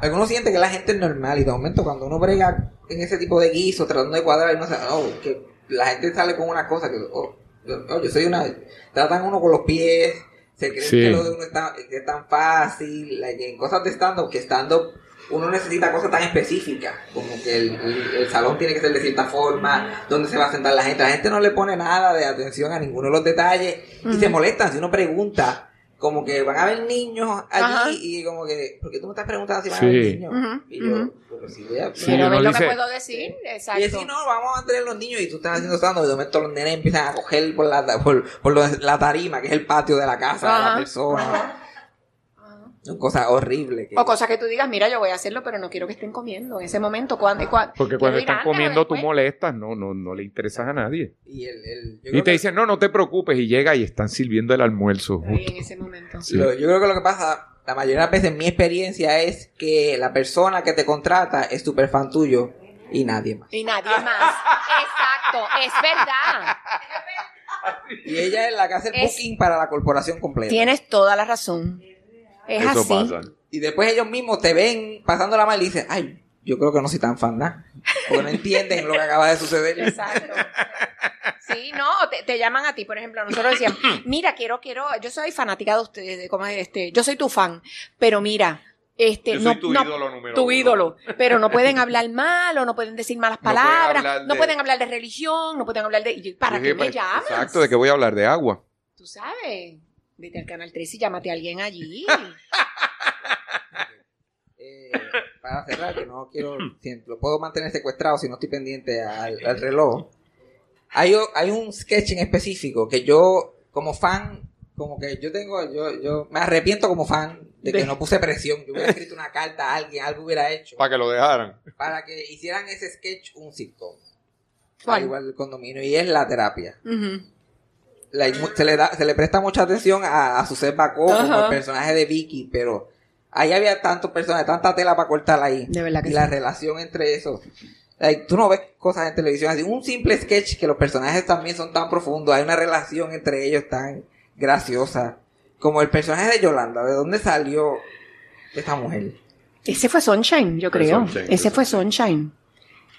alguno siente que la gente es normal y de momento cuando uno brega en ese tipo de guiso tratando de cuadrar, no sé, oh, que la gente sale con una cosa que, oh, yo, yo soy una, tratan uno con los pies, se creen Sí. que lo de uno está, que es tan fácil, like, en cosas de stand-up, que stand-up uno necesita cosas tan específicas, como que el, el- el salón tiene que ser de cierta forma, dónde se va a sentar la gente. La gente no le pone nada de atención a ninguno de los detalles y se molestan si uno pregunta. Como que van a haber niños allí Ajá. y como que, ¿por qué tú me estás preguntando si van Sí. a haber niños? Y yo, ujú. pero si voy a... Sí, Pero ves lo dice- que puedo decir. Exacto. Y decir, no, vamos a tener los niños y tú estás haciendo stand y de momento los nenes empiezan a coger por la, por, por la tarima, que es el patio de la casa de la persona. Son cosas horribles. que- O cosas que tú digas, mira, yo voy a hacerlo, pero no quiero que estén comiendo en ese momento. Cuando, cuando, Porque quiero cuando están comiendo tú molestas, no, no, no le interesas a nadie. Y, el, el- yo Y creo te que- dicen, no, no te preocupes, y llega y están sirviendo el almuerzo. Ahí en ese momento. Sí. Lo- yo creo que lo que pasa, la mayoría de las veces, mi experiencia es que la persona que te contrata es super fan tuyo y nadie más. Y nadie más. Exacto, es verdad. Y ella es la que hace el Es- booking para la corporación completa. Tienes toda la razón. Es Eso así. pasa. Y después ellos mismos te ven pasando la mal y dicen, ay, yo creo que no soy tan fan, ¿no? Porque no entienden lo que acaba de suceder. Exacto. Sí, no, te, te llaman a ti, por ejemplo, nosotros decíamos, mira, quiero, quiero, yo soy fanática de ustedes, de cómo es este, yo soy tu fan, pero mira, este, Yo no, soy tu no- ídolo número tu uno. ídolo, pero no pueden hablar mal o no pueden decir malas No pueden palabras, hablar no de- pueden hablar de religión, no pueden hablar de, ¿para qué dije, me pues, llamas? Exacto, ¿de qué voy a hablar? De agua. Tú sabes, vete al canal 3 y llámate a alguien allí. Eh, para cerrar, que no quiero, si lo puedo mantener secuestrado si no estoy pendiente al, al reloj. Hay, un sketch en específico que yo, como fan, como que yo tengo, yo, yo me arrepiento como fan de que De- no puse presión. Yo hubiera escrito una carta a alguien, algo hubiera hecho Para que lo dejaran. para que hicieran ese sketch un sitcom. Al igual del condominio, y es la terapia. Ujú. La- se, le da, se le presta mucha atención a, a Suset Bacó como el personaje de Vicky, pero ahí había tantos personajes, tanta tela para cortar ahí. De verdad que y sí. la relación entre esos. Like, tú no ves cosas en televisión así. Un simple sketch que los personajes también son tan profundos. Hay una relación entre ellos tan graciosa. Como el personaje de Yolanda. ¿De dónde salió esta mujer? Ese fue Sunshine, yo creo. Sunshine, Ese fue Sunshine.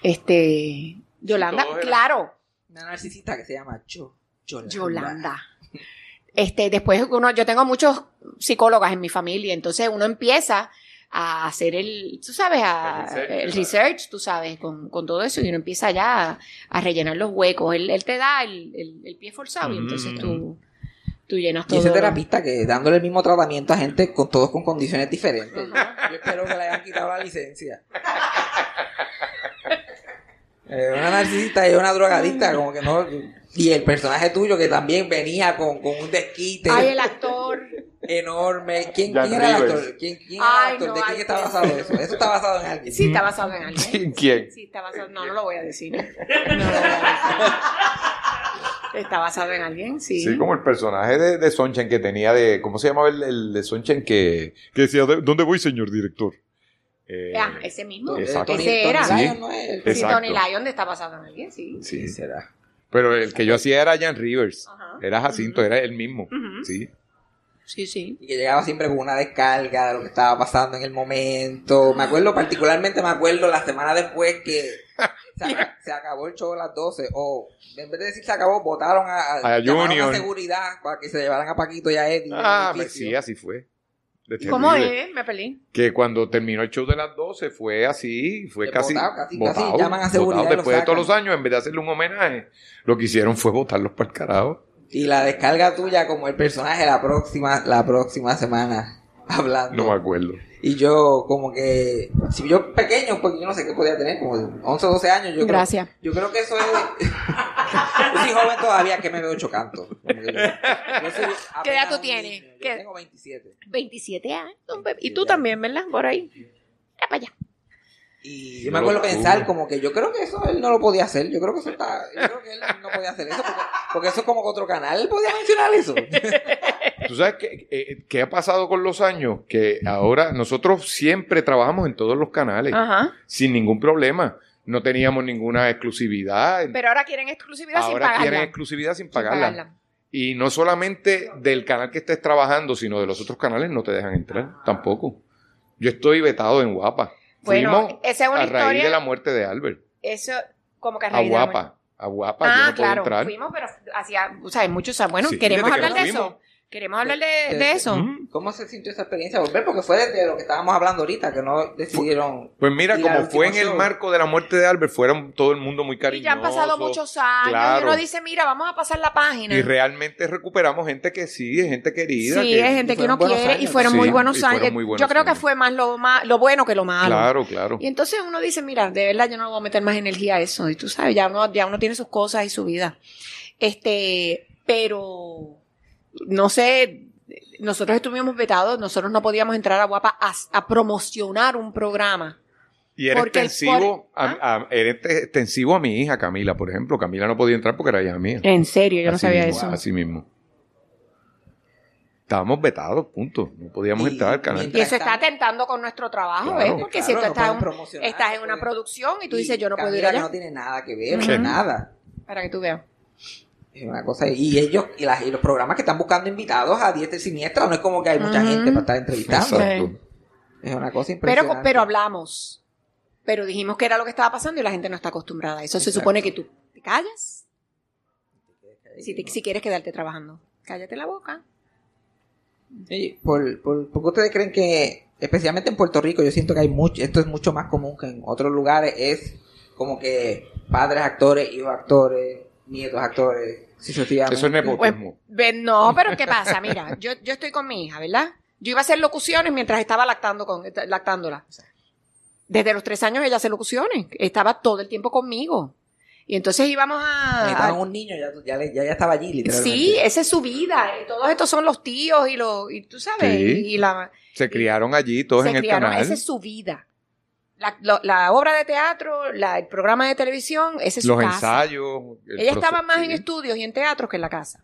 Este, Yolanda, claro. Una narcisista que se llama Yo. Yolanda. Yolanda. Este, después uno, yo tengo muchos psicólogas en mi familia, entonces uno empieza a hacer el, tú sabes, a, El research, el ¿verdad? research, tú sabes, con, con todo eso, y uno empieza ya a, a rellenar los huecos. Él, él te da el, el- el pie forzado y entonces tú, tú llenas Y todo. ese terapista que dándole el mismo tratamiento a gente con todos con condiciones diferentes. Yo espero que le hayan quitado la licencia. Eh, una narcisista y una drogadicta, como que no. Y el personaje tuyo que también venía con, con un desquite Ay, el actor. enorme. ¿Quién, quién era el actor? ¿Quién, quién era Ay, el actor? no, ¿De quién está qué basado eso? Eso está basado en alguien. Sí, está basado en alguien. ¿Quién? Sí, está basado. No, no lo voy a decir. No lo voy a decir. Está basado en alguien, sí. Sí, como el personaje de, de Sunshine que tenía de. ¿Cómo se llamaba el, el de Sunshine que, que decía, "¿De- ¿dónde voy, señor director? Eh, Ah, ese mismo. Exacto. Ese era. Sí. Lyon no es Sí. Tony Lyon está basado en alguien, sí. sí. será? Pero el que yo hacía era Jan Rivers. Ajá. Era Jacinto, era el mismo. Sí. Sí, sí. Y que llegaba siempre con una descarga de lo que estaba pasando en el momento. Me acuerdo, particularmente me acuerdo la semana después que se, aca- se acabó el show a las 12. O en vez de decir se acabó, votaron a, A llamaron Junior. seguridad para que se llevaran a Paquito y a Eddie. Ah, edificio. sí, así fue. De ¿Cómo es? Me peleé. Que cuando terminó el show de las 12 fue así, fue casi, votado, casi- votado, casi llaman a seguridad votado. Después de todos los años, en vez de hacerle un homenaje, lo que hicieron fue votarlos para el carajo. Y la descarga tuya como el personaje la próxima, la próxima semana hablando. No me acuerdo. Y yo como que, si yo pequeño, pues yo no sé qué podía tener, como 11 o 12 años. Yo creo- Gracias. yo creo que eso es... yo soy joven todavía que me veo que soy ¿Qué edad tú tienes? niño. Yo ¿Qué? tengo 27. 27 años. un bebé. Y tú también, ¿verdad? Por ahí. Ya para allá. Y yo me acuerdo pensar como que yo creo que eso él no lo podía hacer. Yo creo que eso está... Yo creo que él no podía hacer eso porque, porque eso es como que otro canal. Él podía mencionar eso. ¿Tú sabes qué, eh, qué ha pasado con los años? Que ahora nosotros siempre trabajamos en todos los canales, Ajá. sin ningún problema. No teníamos ninguna exclusividad. Pero ahora quieren exclusividad sin ahora pagarla. quieren exclusividad sin Sin pagarla. Y no solamente del canal que estés trabajando, sino de los otros canales no te dejan entrar tampoco. Yo estoy vetado en Guapa. Bueno, Fuimos esa es una a raíz historia- de la muerte de Albert. Eso, como que a A raíz de la muerte. Guapa. A Guapa, yo Ah, no puedo claro. entrar. Fuimos, pero hacía, o sea, muchos años. Bueno, Sí, queremos que hablar de eso. Queremos hablar de, eso. ¿Cómo se sintió esa experiencia volver? Porque fue desde lo que estábamos hablando ahorita, que no decidieron... Pues mira, como fue en el marco de la muerte de Albert, fueron todo el mundo muy Y cariñoso. ya han pasado muchos años. Claro. Y uno dice, mira, vamos a pasar la página. Y realmente recuperamos gente que sí, gente querida. Sí, es gente y que uno quiere y fueron Sí, muy y buenos fueron años. muy buenos Yo creo que fue más lo, más lo bueno que lo malo. Claro, claro. Y entonces uno dice, mira, de verdad yo no voy a meter más energía a eso. Y tú sabes, ya uno, ya uno tiene sus cosas y su vida. Este, pero no sé, nosotros estuvimos vetados, nosotros no podíamos entrar a Guapa a, a promocionar un programa. Y era extensivo, por- a, a- era extensivo a mi hija Camila, por ejemplo. Camila no podía entrar porque era hija mía. En serio, yo no sabía mismo, eso. Así mismo. Estábamos vetados, punto. No podíamos Y- entrar al canal. Y eso está atentando con nuestro trabajo, Claro. ¿ves? Porque si tú no estás, en, estás una pueden- producción y tú Y dices, yo no puedo ir allá. no tiene nada que ver, Ujú. nada. Para que tú veas. Es una cosa, y ellos, y, las- y los programas que están buscando invitados a diestra y siniestra, no es como que hay mucha gente para estar entrevistando. Exacto. Es una cosa impresionante. pero hablamos. Pero dijimos que era lo que estaba pasando y la gente no está acostumbrada a eso. Se supone que tú te callas Si, te- si quieres quedarte trabajando. Cállate la boca. Sí, por, por, ¿Por qué ustedes creen que, especialmente en Puerto Rico, yo siento que hay mucho, esto es mucho más común que en otros lugares, es como que padres actores, hijos actores, nietos actores, sucesivamente. Eso es Pues, nepotismo. no, pero ¿qué pasa? Mira, yo, yo estoy con mi hija, ¿verdad? Yo iba a hacer locuciones mientras estaba lactando con, lactándola. Desde los tres años ella hace locuciones. Estaba todo el tiempo conmigo. Y entonces íbamos a... Necesitaban a- un niño, ya, ya, le- ya, ya estaba allí, literalmente. sí, esa es su vida. Y todos estos son los tíos y los... Y tú sabes, Sí. y la... Se criaron allí todos se en el criaron. canal. Esa es su vida. La, lo- la obra de teatro, la- el programa de televisión, ese es su Los casa. ensayos. el Ella estaba más sí. en estudios y en teatros que en la casa.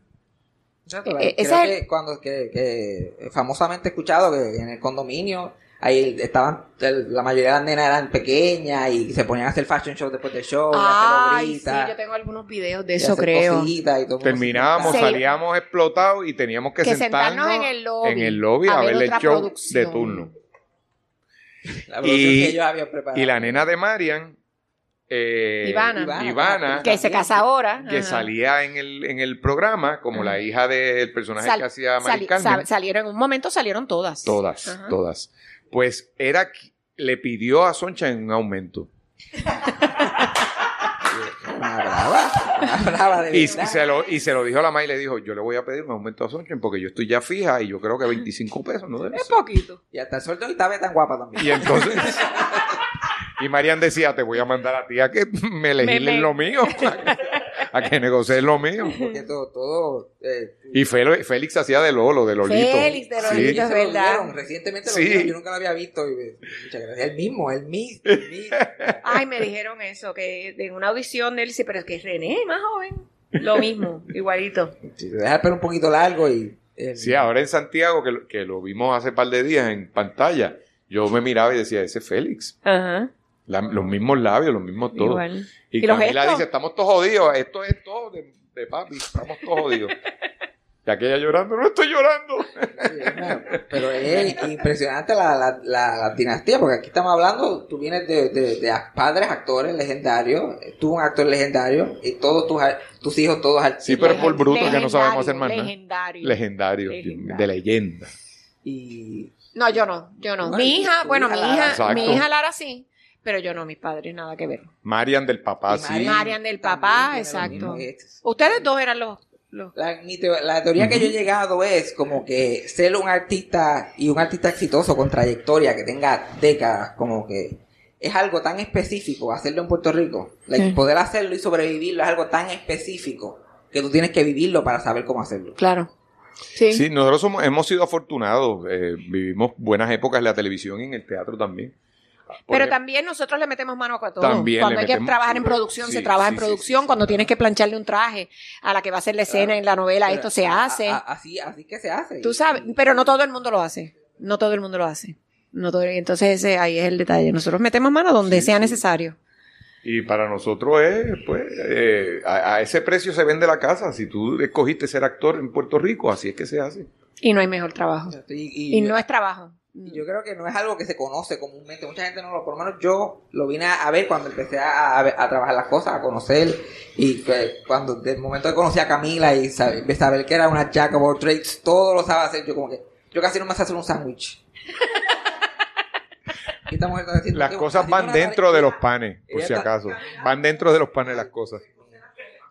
Exacto, Eh, creo ese es el- que cuando que, que famosamente he escuchado que en el condominio ahí estaban la mayoría de las nenas eran pequeñas y se ponían a hacer fashion show después del show, Ay, sí, yo tengo algunos videos de y eso, creo. y todo Terminábamos, salíamos explotados y teníamos que, Que sentarnos, sentarnos en el lobby en el lobby a a, ver el show producción. de turno. La Y- que ellos habían preparado. Y la nena de Marian, eh, Ivana. Ivana, Ivana, Que se casa ahora. que Ajá. salía en el, en el programa como la hija del personaje Sal- que hacía Mari sal- salieron, en un momento salieron todas. Todas, Ajá. todas. Pues era, le pidió a Soncha un aumento. Brava, de Y, se lo, y se lo dijo a la mamá y le dijo, yo le voy a pedir un aumento a Soncha porque yo estoy ya fija y yo creo que 25 pesos, ¿no debe Es ser? poquito. Y hasta el sueldo y estaba tan guapa también. Y entonces... Y Marian decía, te voy a mandar a ti a que me legislen me- lo mío, a que negocies lo mío. Porque todo, todo eh, Y Félix hacía de Lolo, de Lolito. Félix de Sí. Lolito. es verdad. recientemente Sí. lo dieron, yo nunca lo había visto. Y, eh, muchas gracias. El mismo, el mismo. el mismo. Ay, me dijeron eso, que en una audición de él, sí, pero es que es René, más joven. Lo mismo, igualito. Sí, te deja el un poquito largo y... eh, Sí, ahora en Santiago, que lo, que lo vimos hace par de días en pantalla, yo me miraba y decía, ese es Félix. Ajá. La- los mismos labios, los mismos todos. Igual. Y, ¿Y Camila gestos? dice, estamos todos jodidos, esto es todo de, de papi, estamos todos jodidos. Y aquella llorando, no estoy llorando. Sí, Pero es impresionante la, la, la, la dinastía, porque aquí estamos hablando, tú vienes de, de, de padres actores legendarios, tú un actor legendario, y todos tus, tus hijos todos artistas. Sí, pero por bruto que no sabemos hacer más nada. Legendario. Legendario, de leyenda. Y No, yo no, yo no. Mi hija, bueno, mi hija, Exacto. mi hija Lara sí, pero yo no, mis padres, nada que ver. Marian del papá, y sí. Marian del papá, exacto. mismo. Es- Ustedes dos eran los... los... La, mi teo- la teoría que yo he llegado es como que ser un artista y un artista exitoso con trayectoria que tenga décadas, como que es algo tan específico hacerlo en Puerto Rico. Like, Sí. Poder hacerlo y sobrevivirlo es algo tan específico que tú tienes que vivirlo para saber cómo hacerlo. Claro. Sí. Sí, nosotros somos, hemos sido afortunados, eh, vivimos buenas épocas en la televisión y en el teatro también. Pero ejemplo, también nosotros le metemos mano a todo. También cuando hay que trabajar en producción, sí, se trabaja sí, en producción. sí, cuando sí. tienes que plancharle un traje a la que va a ser la escena en la novela, Pero esto se hace. a- así, así que se hace. Tú sabes, pero no todo el mundo lo hace. No todo el mundo lo hace. No todo, entonces ese, ahí es el detalle. Nosotros metemos mano donde Sí, sea sí. necesario. Y para nosotros es, pues, eh, a, a ese precio se vende la casa. Si tú escogiste ser actor en Puerto Rico, así es que se hace. Y no hay mejor trabajo. Y, y- Y no es trabajo. Y yo creo que no es algo que se conoce comúnmente. Mucha gente no lo, por lo menos yo lo vine a, a ver cuando empecé a, a ver- a trabajar las cosas, a conocer. Y que cuando, del momento que conocí a Camila y saber, de saber que era una jack of all trades, todo lo sabe hacer. Yo como que, yo casi no me sé hacer un sándwich. Las que cosas van dentro de los panes, por si acaso. Van dentro de los panes las cosas.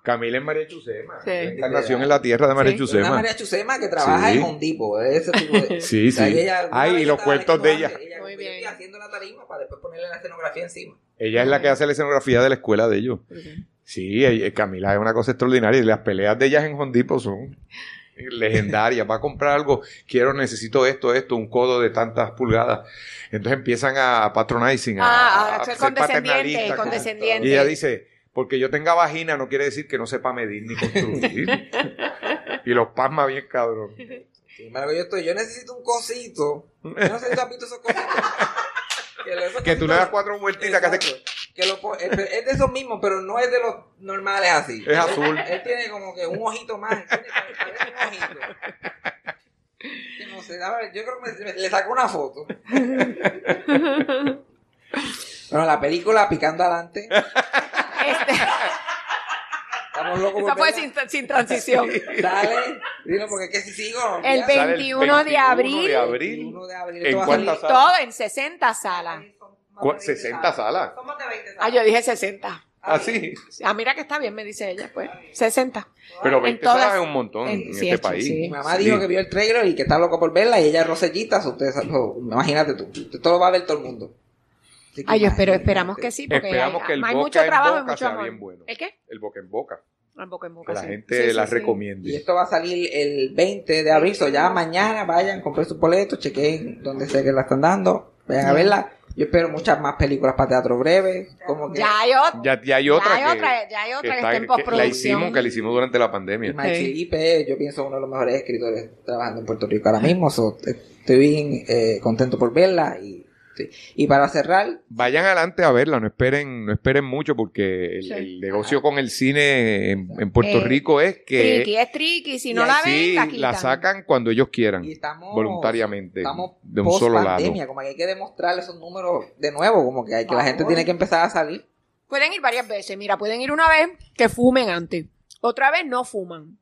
Camila es María Chusema. Sí. La encarnación en la tierra de María Sí. Una Chusema. María Chusema que trabaja Sí. en Home Depot, ese tipo de- Sí, o sea, sí. que ella- una Ay, y los cuentos de ella. antes, Muy bien. haciendo la tarima para después ponerle la escenografía encima. Ella es la que hace la escenografía de la escuela de ellos. Sí, ella- Camila es una cosa extraordinaria. Y las peleas de ellas en Hondipo son legendarias. Va a comprar algo, quiero, necesito esto, esto, un codo de tantas pulgadas. Entonces empiezan a patronizing, a, Ah, a ser ser condescendiente, condescendiente. Y ella dice, porque yo tenga vagina no quiere decir que no sepa medir ni construir. y los pasma bien cabrón. Sin embargo, yo estoy, yo necesito un cosito. Yo no sé si tú has visto esos cositos. que, esos Que tú le das cuatro vueltitas que hace... Que lo es, es de esos mismos, pero no es de los normales así. Es azul. Él tiene como que un ojito más. Tiene, parece un ojito. Que no sé, a ver, yo creo que me- me- le saco una foto. bueno, la película Picando Adelante. Este, Estamos locos Esa fue sin, sin transición. Dale, dilo porque es que si sigo. El ya. ve- Sale 21 de abril. de abril. 21 de abril. ¿En cuántas salas? Todo en 60 salas. Cu- 60 salas. Ah, yo dije 60. Ah, sí. Ah, mira que está bien, me dice ella, pues. 60. Pero En 20 todas- salas es un montón en, en- sí, este hecho, país. sí. Mi mamá Sí. dijo que vio el trailer y que está loco por verla y ella es rosellita. so Ustedes, so, imagínate tú. Esto lo va a ver todo el mundo. Que Ay, yo espero, esperamos que sí, porque Esperamos hay, que el hay boca mucho en trabajo y mucho sea amor. bien bueno. ¿El qué? El boca en boca. El boca en boca, Que la sí. gente Sí, sí, la sí. recomiende. Y esto va a salir el 20 de abril. So ya mañana vayan, compren sus boletos, chequen donde sé que la están dando. Vayan a verla. Yo espero muchas más películas para teatro breve. Como que Ya hay otra. Ya, ya hay otra Ya hay que, otra, ya hay otra que está- está en que postproducción. la hicimos, que la hicimos durante la pandemia. Mike Sí. Felipe, yo pienso uno de los mejores escritores trabajando en Puerto Rico ahora mismo. so, estoy bien eh, contento por verla. Y, sí. y para cerrar, Vayan adelante a verla, no esperen, no esperen mucho porque el, Sí. el negocio con el cine en, en Puerto Eh, Rico es que Tricky, es tricky. Si no la ven, sí, la sacan cuando ellos quieran, y estamos voluntariamente, estamos de un solo lado. pandemia, como que hay que demostrar esos números de nuevo, como que, hay, que la gente tiene que empezar a salir. Pueden ir varias veces. Mira, pueden ir una vez que fumen antes. Otra vez no fuman.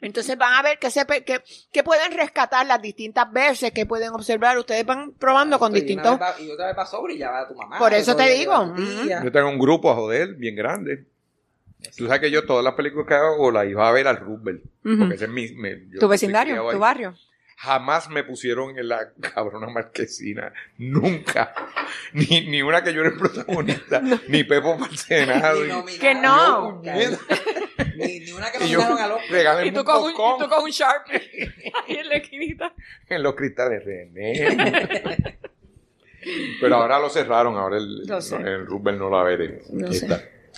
Entonces van a ver que, se, que, que pueden rescatar las distintas veces que pueden observar. Ustedes van probando con Y una distintos... va- Y otra vez va sobre y ya va a tu mamá. Por eso te digo, tía. Yo tengo un grupo a joder bien grande. Tú sabes que yo todas las películas que hago las iba a ver al Rubel. Porque ese es mi... me- yo Tu vecindario, tu ahí. barrio. Jamás me pusieron en la cabrona marquesina. Nunca. Ni, ni una que yo era el protagonista. Ni Pepo Parcenado. Que no. Ni, ni una que nominaron al Oscar. regálenme Y tú con un, y tú con un Sharpie ahí en la esquinita. en los cristales. René. Pero ahora lo cerraron. Ahora el, Lo sé. el Rubel no la ve. No.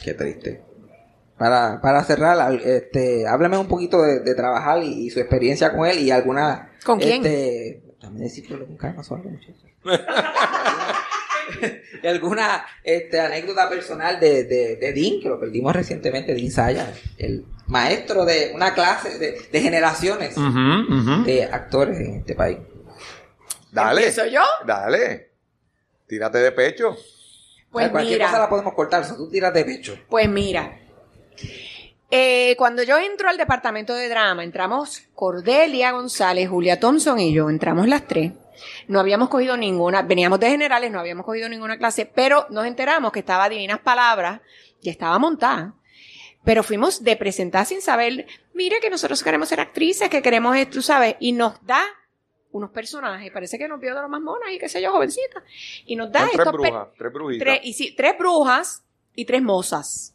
Qué triste. Para, para cerrar, al- este, háblame un poquito de, de trabajar y, y su experiencia con él y alguna... ¿Con quién? Este, déjame decirlo con calma, suave, muchacho. Y alguna este, anécdota personal de, de, de Dean, que lo perdimos recientemente, Dean Saya, el maestro de una clase de, de generaciones de actores en este país. Dale. ¿Empiezo yo? Dale. Tírate de pecho. Pues cualquier cosa la mira, podemos cortar, so tú tiras de pecho. pues mira. Eh, cuando yo entro al departamento de drama, entramos Cordelia González, Julia Thompson y yo, entramos las tres. No habíamos cogido ninguna, veníamos de generales, no habíamos cogido ninguna clase, pero nos enteramos que estaba Divinas Palabras, y estaba montada. Pero fuimos de presentar sin saber, mire que nosotros queremos ser actrices, que queremos, esto, tú sabes, y nos da unos personajes, parece que nos vio de lo más monas y qué sé yo, jovencita, y nos da Son tres estos brujas. Tres brujitas. tres, y sí, tres brujas y tres mozas.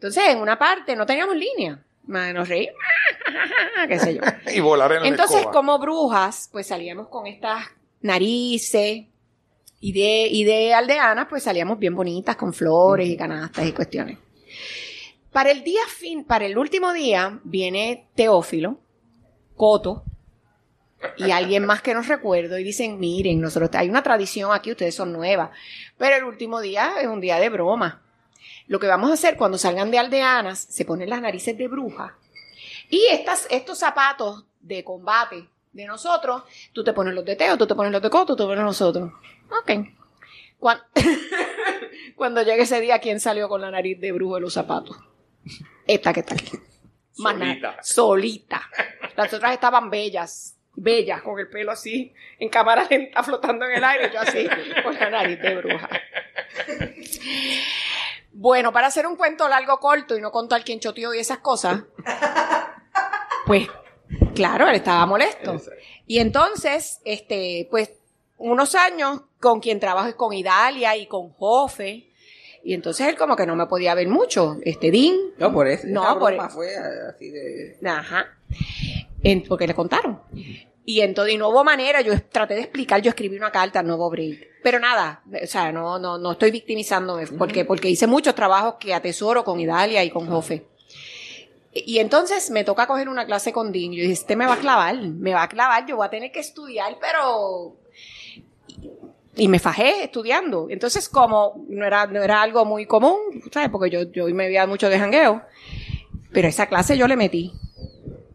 Entonces, en una parte no teníamos línea. Nos reímos, qué sé yo. y volar en Entonces, como brujas, pues salíamos con estas narices y de, y de aldeanas, pues salíamos bien bonitas con flores y canastas y cuestiones. Para el día fin, para el último día, viene Teófilo, Coto, y alguien más que nos recuerdo y dicen, miren, nosotros hay una tradición aquí, ustedes son nuevas, pero el último día es un día de broma. Lo que vamos a hacer cuando salgan de aldeanas, se ponen las narices de bruja y estas, estos zapatos de combate de nosotros, tú te pones los de Teo, tú te pones los de Coto, tú te pones nosotros. Ok. Cuan- Cuando llegue ese día, ¿quién salió con la nariz de brujo de los zapatos? Esta que está aquí. Más nada. Solita. Solita. Las otras estaban bellas. Bellas, con el pelo así, en cámara lenta, flotando en el aire, yo así, con la nariz de bruja. Bueno, para hacer un cuento largo, corto y no contar quién choteó y esas cosas, pues, claro, él estaba molesto. Y entonces, este, pues, unos años con quien trabajo es con Idalia y con Jofe. Y entonces él como que no me podía ver mucho. Este Dean. No, por eso. No, esa por broma fue así de... Ajá. En- porque le contaron. Y entonces, y no hubo manera, yo traté de explicar, yo escribí una carta, no hubo break. Pero nada, o sea, no, no, no estoy victimizándome, porque, porque hice muchos trabajos que atesoro con Idalia y con Jofe. Y entonces me toca coger una clase con Dean. Yo dije, este me va a clavar, me va a clavar, yo voy a tener que estudiar, pero... Y me fajé estudiando. Entonces, como no era, no era algo muy común, ¿sabes? Porque yo, yo me veía mucho de jangueo. Pero esa clase yo le metí.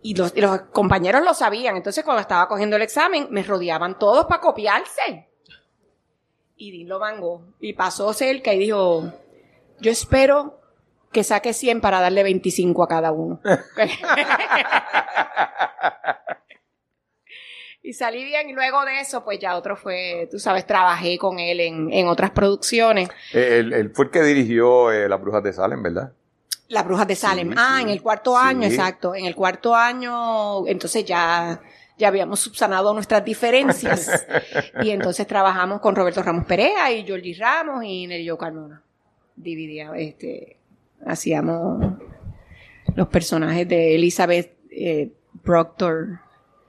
Y los, compañeros lo sabían. Entonces, cuando estaba cogiendo el examen, me rodeaban todos para copiarse. Y Dean lo mangó. Y pasó cerca y dijo, yo espero que saque 100 para darle 25 a cada uno. y salí bien y luego de eso pues ya otro fue, tú sabes, trabajé con él en, en otras producciones. Eh, él fue el que dirigió eh, Las Brujas de Salem, ¿verdad? Las Brujas de Salem. Sí, ah, sí. en el cuarto Sí. año, exacto. En el cuarto año, entonces ya, ya habíamos subsanado nuestras diferencias. y entonces trabajamos con Roberto Ramos Perea y Georgie Ramos y Nerio Carmona. Dividíamos, este, hacíamos los personajes de Elizabeth eh, Proctor.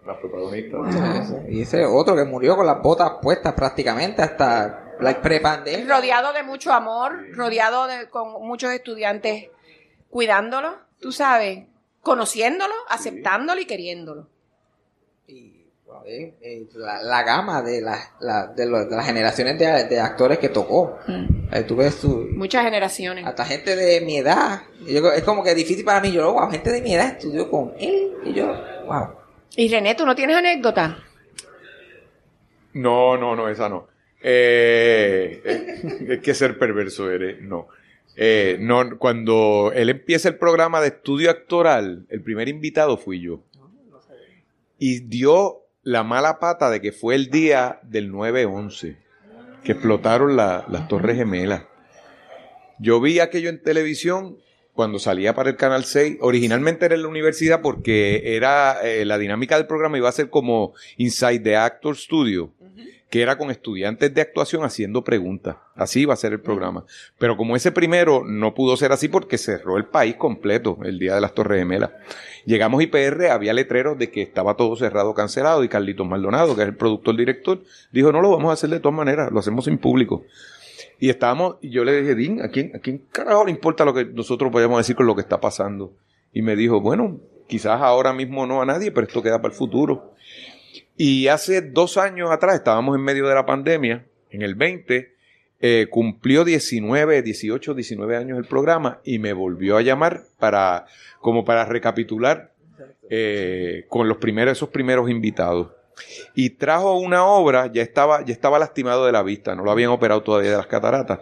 Las protagonistas. Y ese otro que murió con las botas puestas prácticamente hasta la pre-pandemia. Rodeado de mucho amor, rodeado de, con muchos estudiantes cuidándolo, tú sabes, conociéndolo, aceptándolo y queriéndolo. Y, eh, eh, la, la gama de, la- la- de, lo- de las generaciones de, de actores que tocó. Eh, tú ves su- Muchas generaciones. hasta gente de mi edad. Yo- es como que difícil para mí. Yo, wow, gente de mi edad estudió con él. Y yo, wow. Y René, ¿tú no tienes anécdota? No, no, no, esa no. Eh, eh, es que ser perverso eres, no. Eh, no, cuando él empieza el programa de estudio actoral, el primer invitado fui yo. Y dio la mala pata de que fue el día del 9-11, que explotaron la- las Torres Gemelas. Yo vi aquello en televisión cuando salía para el Canal 6. Originalmente era en la universidad porque era eh, la dinámica del programa iba a ser como Inside the Actor Studio, que era con estudiantes de actuación haciendo preguntas. Así iba a ser el programa. Pero como ese primero no pudo ser así porque cerró el país completo el día de las Torres Gemelas. Llegamos a IPR, había letreros de que estaba todo cerrado, cancelado, y Carlitos Maldonado, que es el productor director, dijo, no lo vamos a hacer de todas maneras, lo hacemos en público. Y estábamos, y yo le dije, Dean, ¿a quién, ¿a quién carajo le importa lo que nosotros podemos decir con lo que está pasando? Y me dijo, bueno, quizás ahora mismo no a nadie, pero esto queda para el futuro. Y hace dos años atrás, estábamos en medio de la pandemia, en el 20, eh, cumplió 19, 18, 19 años el programa y me volvió a llamar para, como para recapitular eh, con los primeros, esos primeros invitados. Y trajo una obra, ya estaba, ya estaba lastimado de la vista, no lo habían operado todavía de las cataratas.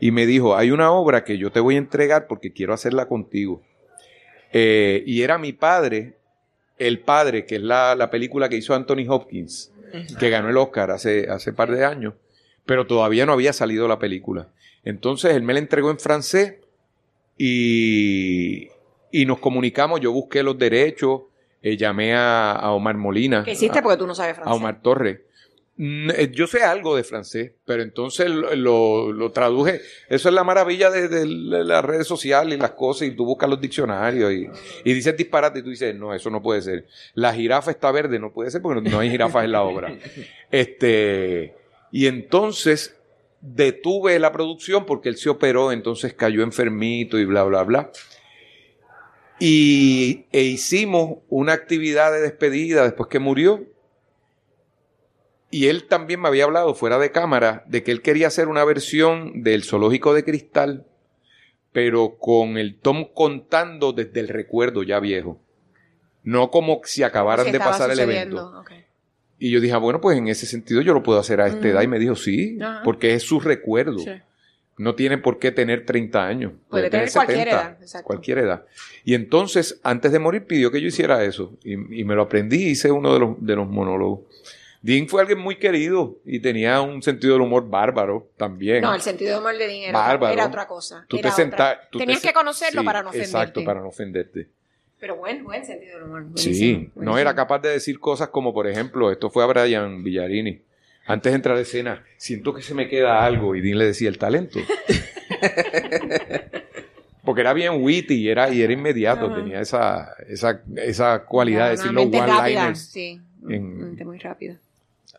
Y me dijo, hay una obra que yo te voy a entregar porque quiero hacerla contigo. Eh, y era mi padre, El Padre, que es la, la película que hizo Anthony Hopkins, que ganó el Oscar hace, hace par de años, pero todavía no había salido la película. Entonces él me la entregó en francés y, y nos comunicamos, yo busqué los derechos, eh, llamé a, a Omar Molina. ¿Qué hiciste? a- Porque tú no sabes a francés. Omar Torres. Mm, eh, Yo sé algo de francés, pero entonces lo, lo- lo traduje. Eso es la maravilla de, de las redes sociales y las cosas, y tú buscas los diccionarios y, y dices disparate y tú dices, no, eso no puede ser. La jirafa está verde, no puede ser porque no, no hay jirafas en la obra. Este, y entonces detuve la producción porque él se operó, entonces cayó enfermito y bla, bla, bla. Y e hicimos una actividad de despedida después que murió. Y él también me había hablado fuera de cámara de que él quería hacer una versión del zoológico de cristal, pero con el Tom contando desde el recuerdo ya viejo. No como si acabaran de pasar el evento. Y yo dije, ah, bueno, pues en ese sentido yo lo puedo hacer a esta edad. Y me dijo, sí, Ajá. porque es su recuerdo. Sí. No tiene por qué tener 30 años. Puede tener cualquier edad, exacto. Cualquier edad. Y entonces, antes de morir, pidió que yo hiciera eso. Y, y me lo aprendí y hice uno de los, de los monólogos. Dean fue alguien muy querido y tenía un sentido del humor bárbaro también. No, el sentido de humor de Dean era, Bárbaro. era otra cosa. Tú era te senta- tú Tenías que conocerlo Sí, para no ofenderte. Exacto, para no ofenderte. Pero buen, buen sentido del humor. Sí, buenísimo, no era capaz de decir cosas como, por ejemplo, esto fue a Brian Villarini. Antes de entrar a escena, siento que se me queda algo. Y Dean le decía el talento. Porque era bien witty y era, y era inmediato. Ajá. Tenía esa, esa, esa cualidad de decir los one-liners. Sí, en- muy rápida.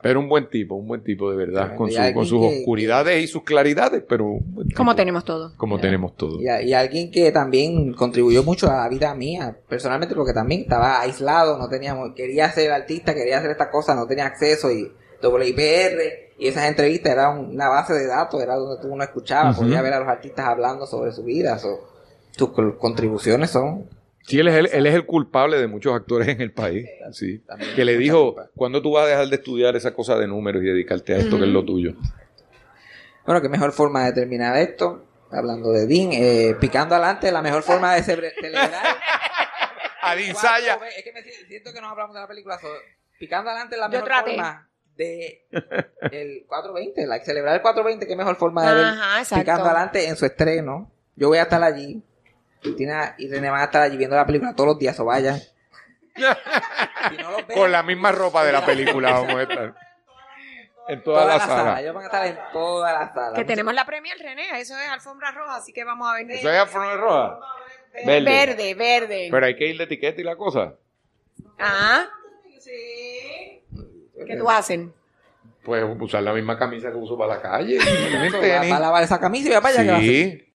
Pero un buen tipo, un buen tipo de verdad. Con, su- con sus que- oscuridades y sus claridades, pero. Como tenemos todo. Como tenemos todo. Y, a- y alguien que también contribuyó mucho a la vida mía, personalmente, porque también estaba aislado, no teníamos, quería ser artista, quería hacer estas cosas, no tenía acceso y WIPR y esas entrevistas eran una base de datos, era donde tú uno escuchaba, Ujú. podía ver a los artistas hablando sobre su vida, so, sus col- contribuciones son Sí, él es, el, él es el culpable de muchos actores en el país. Sí. Que le dijo. ¿cuándo tú vas a dejar de estudiar esa cosa de números y dedicarte a esto que es lo tuyo? Bueno, qué mejor forma de terminar esto. hablando de Dean, eh, picando adelante, la mejor forma de celebrar. Saya. Cuatro ve- Es que me si- siento que no hablamos de la película. so- picando adelante, la Yo mejor traté. forma de el 420, like, celebrar el 420, qué mejor forma de ver Ajá, picando adelante en su estreno. Yo voy a estar allí. Cristina y René van a estar allí viendo la película todos los días, o vayan. Si no los ven, Con la misma ropa de la película vamos a estar. En toda, toda la, la sala. sala. Ellos van a estar en toda la sala. Que tenemos la Premier, René. Eso es alfombra roja, así que vamos a ver. ¿Eso es alfombra roja? Verde. Verde, verde. Pero hay que ir de etiqueta y la cosa. Ah. ¿Qué tú hacen? Pues usar la misma camisa que uso para la calle. y mis Va tenis. a lavar esa camisa y va para allá. ¿qué va a hacer? Sí.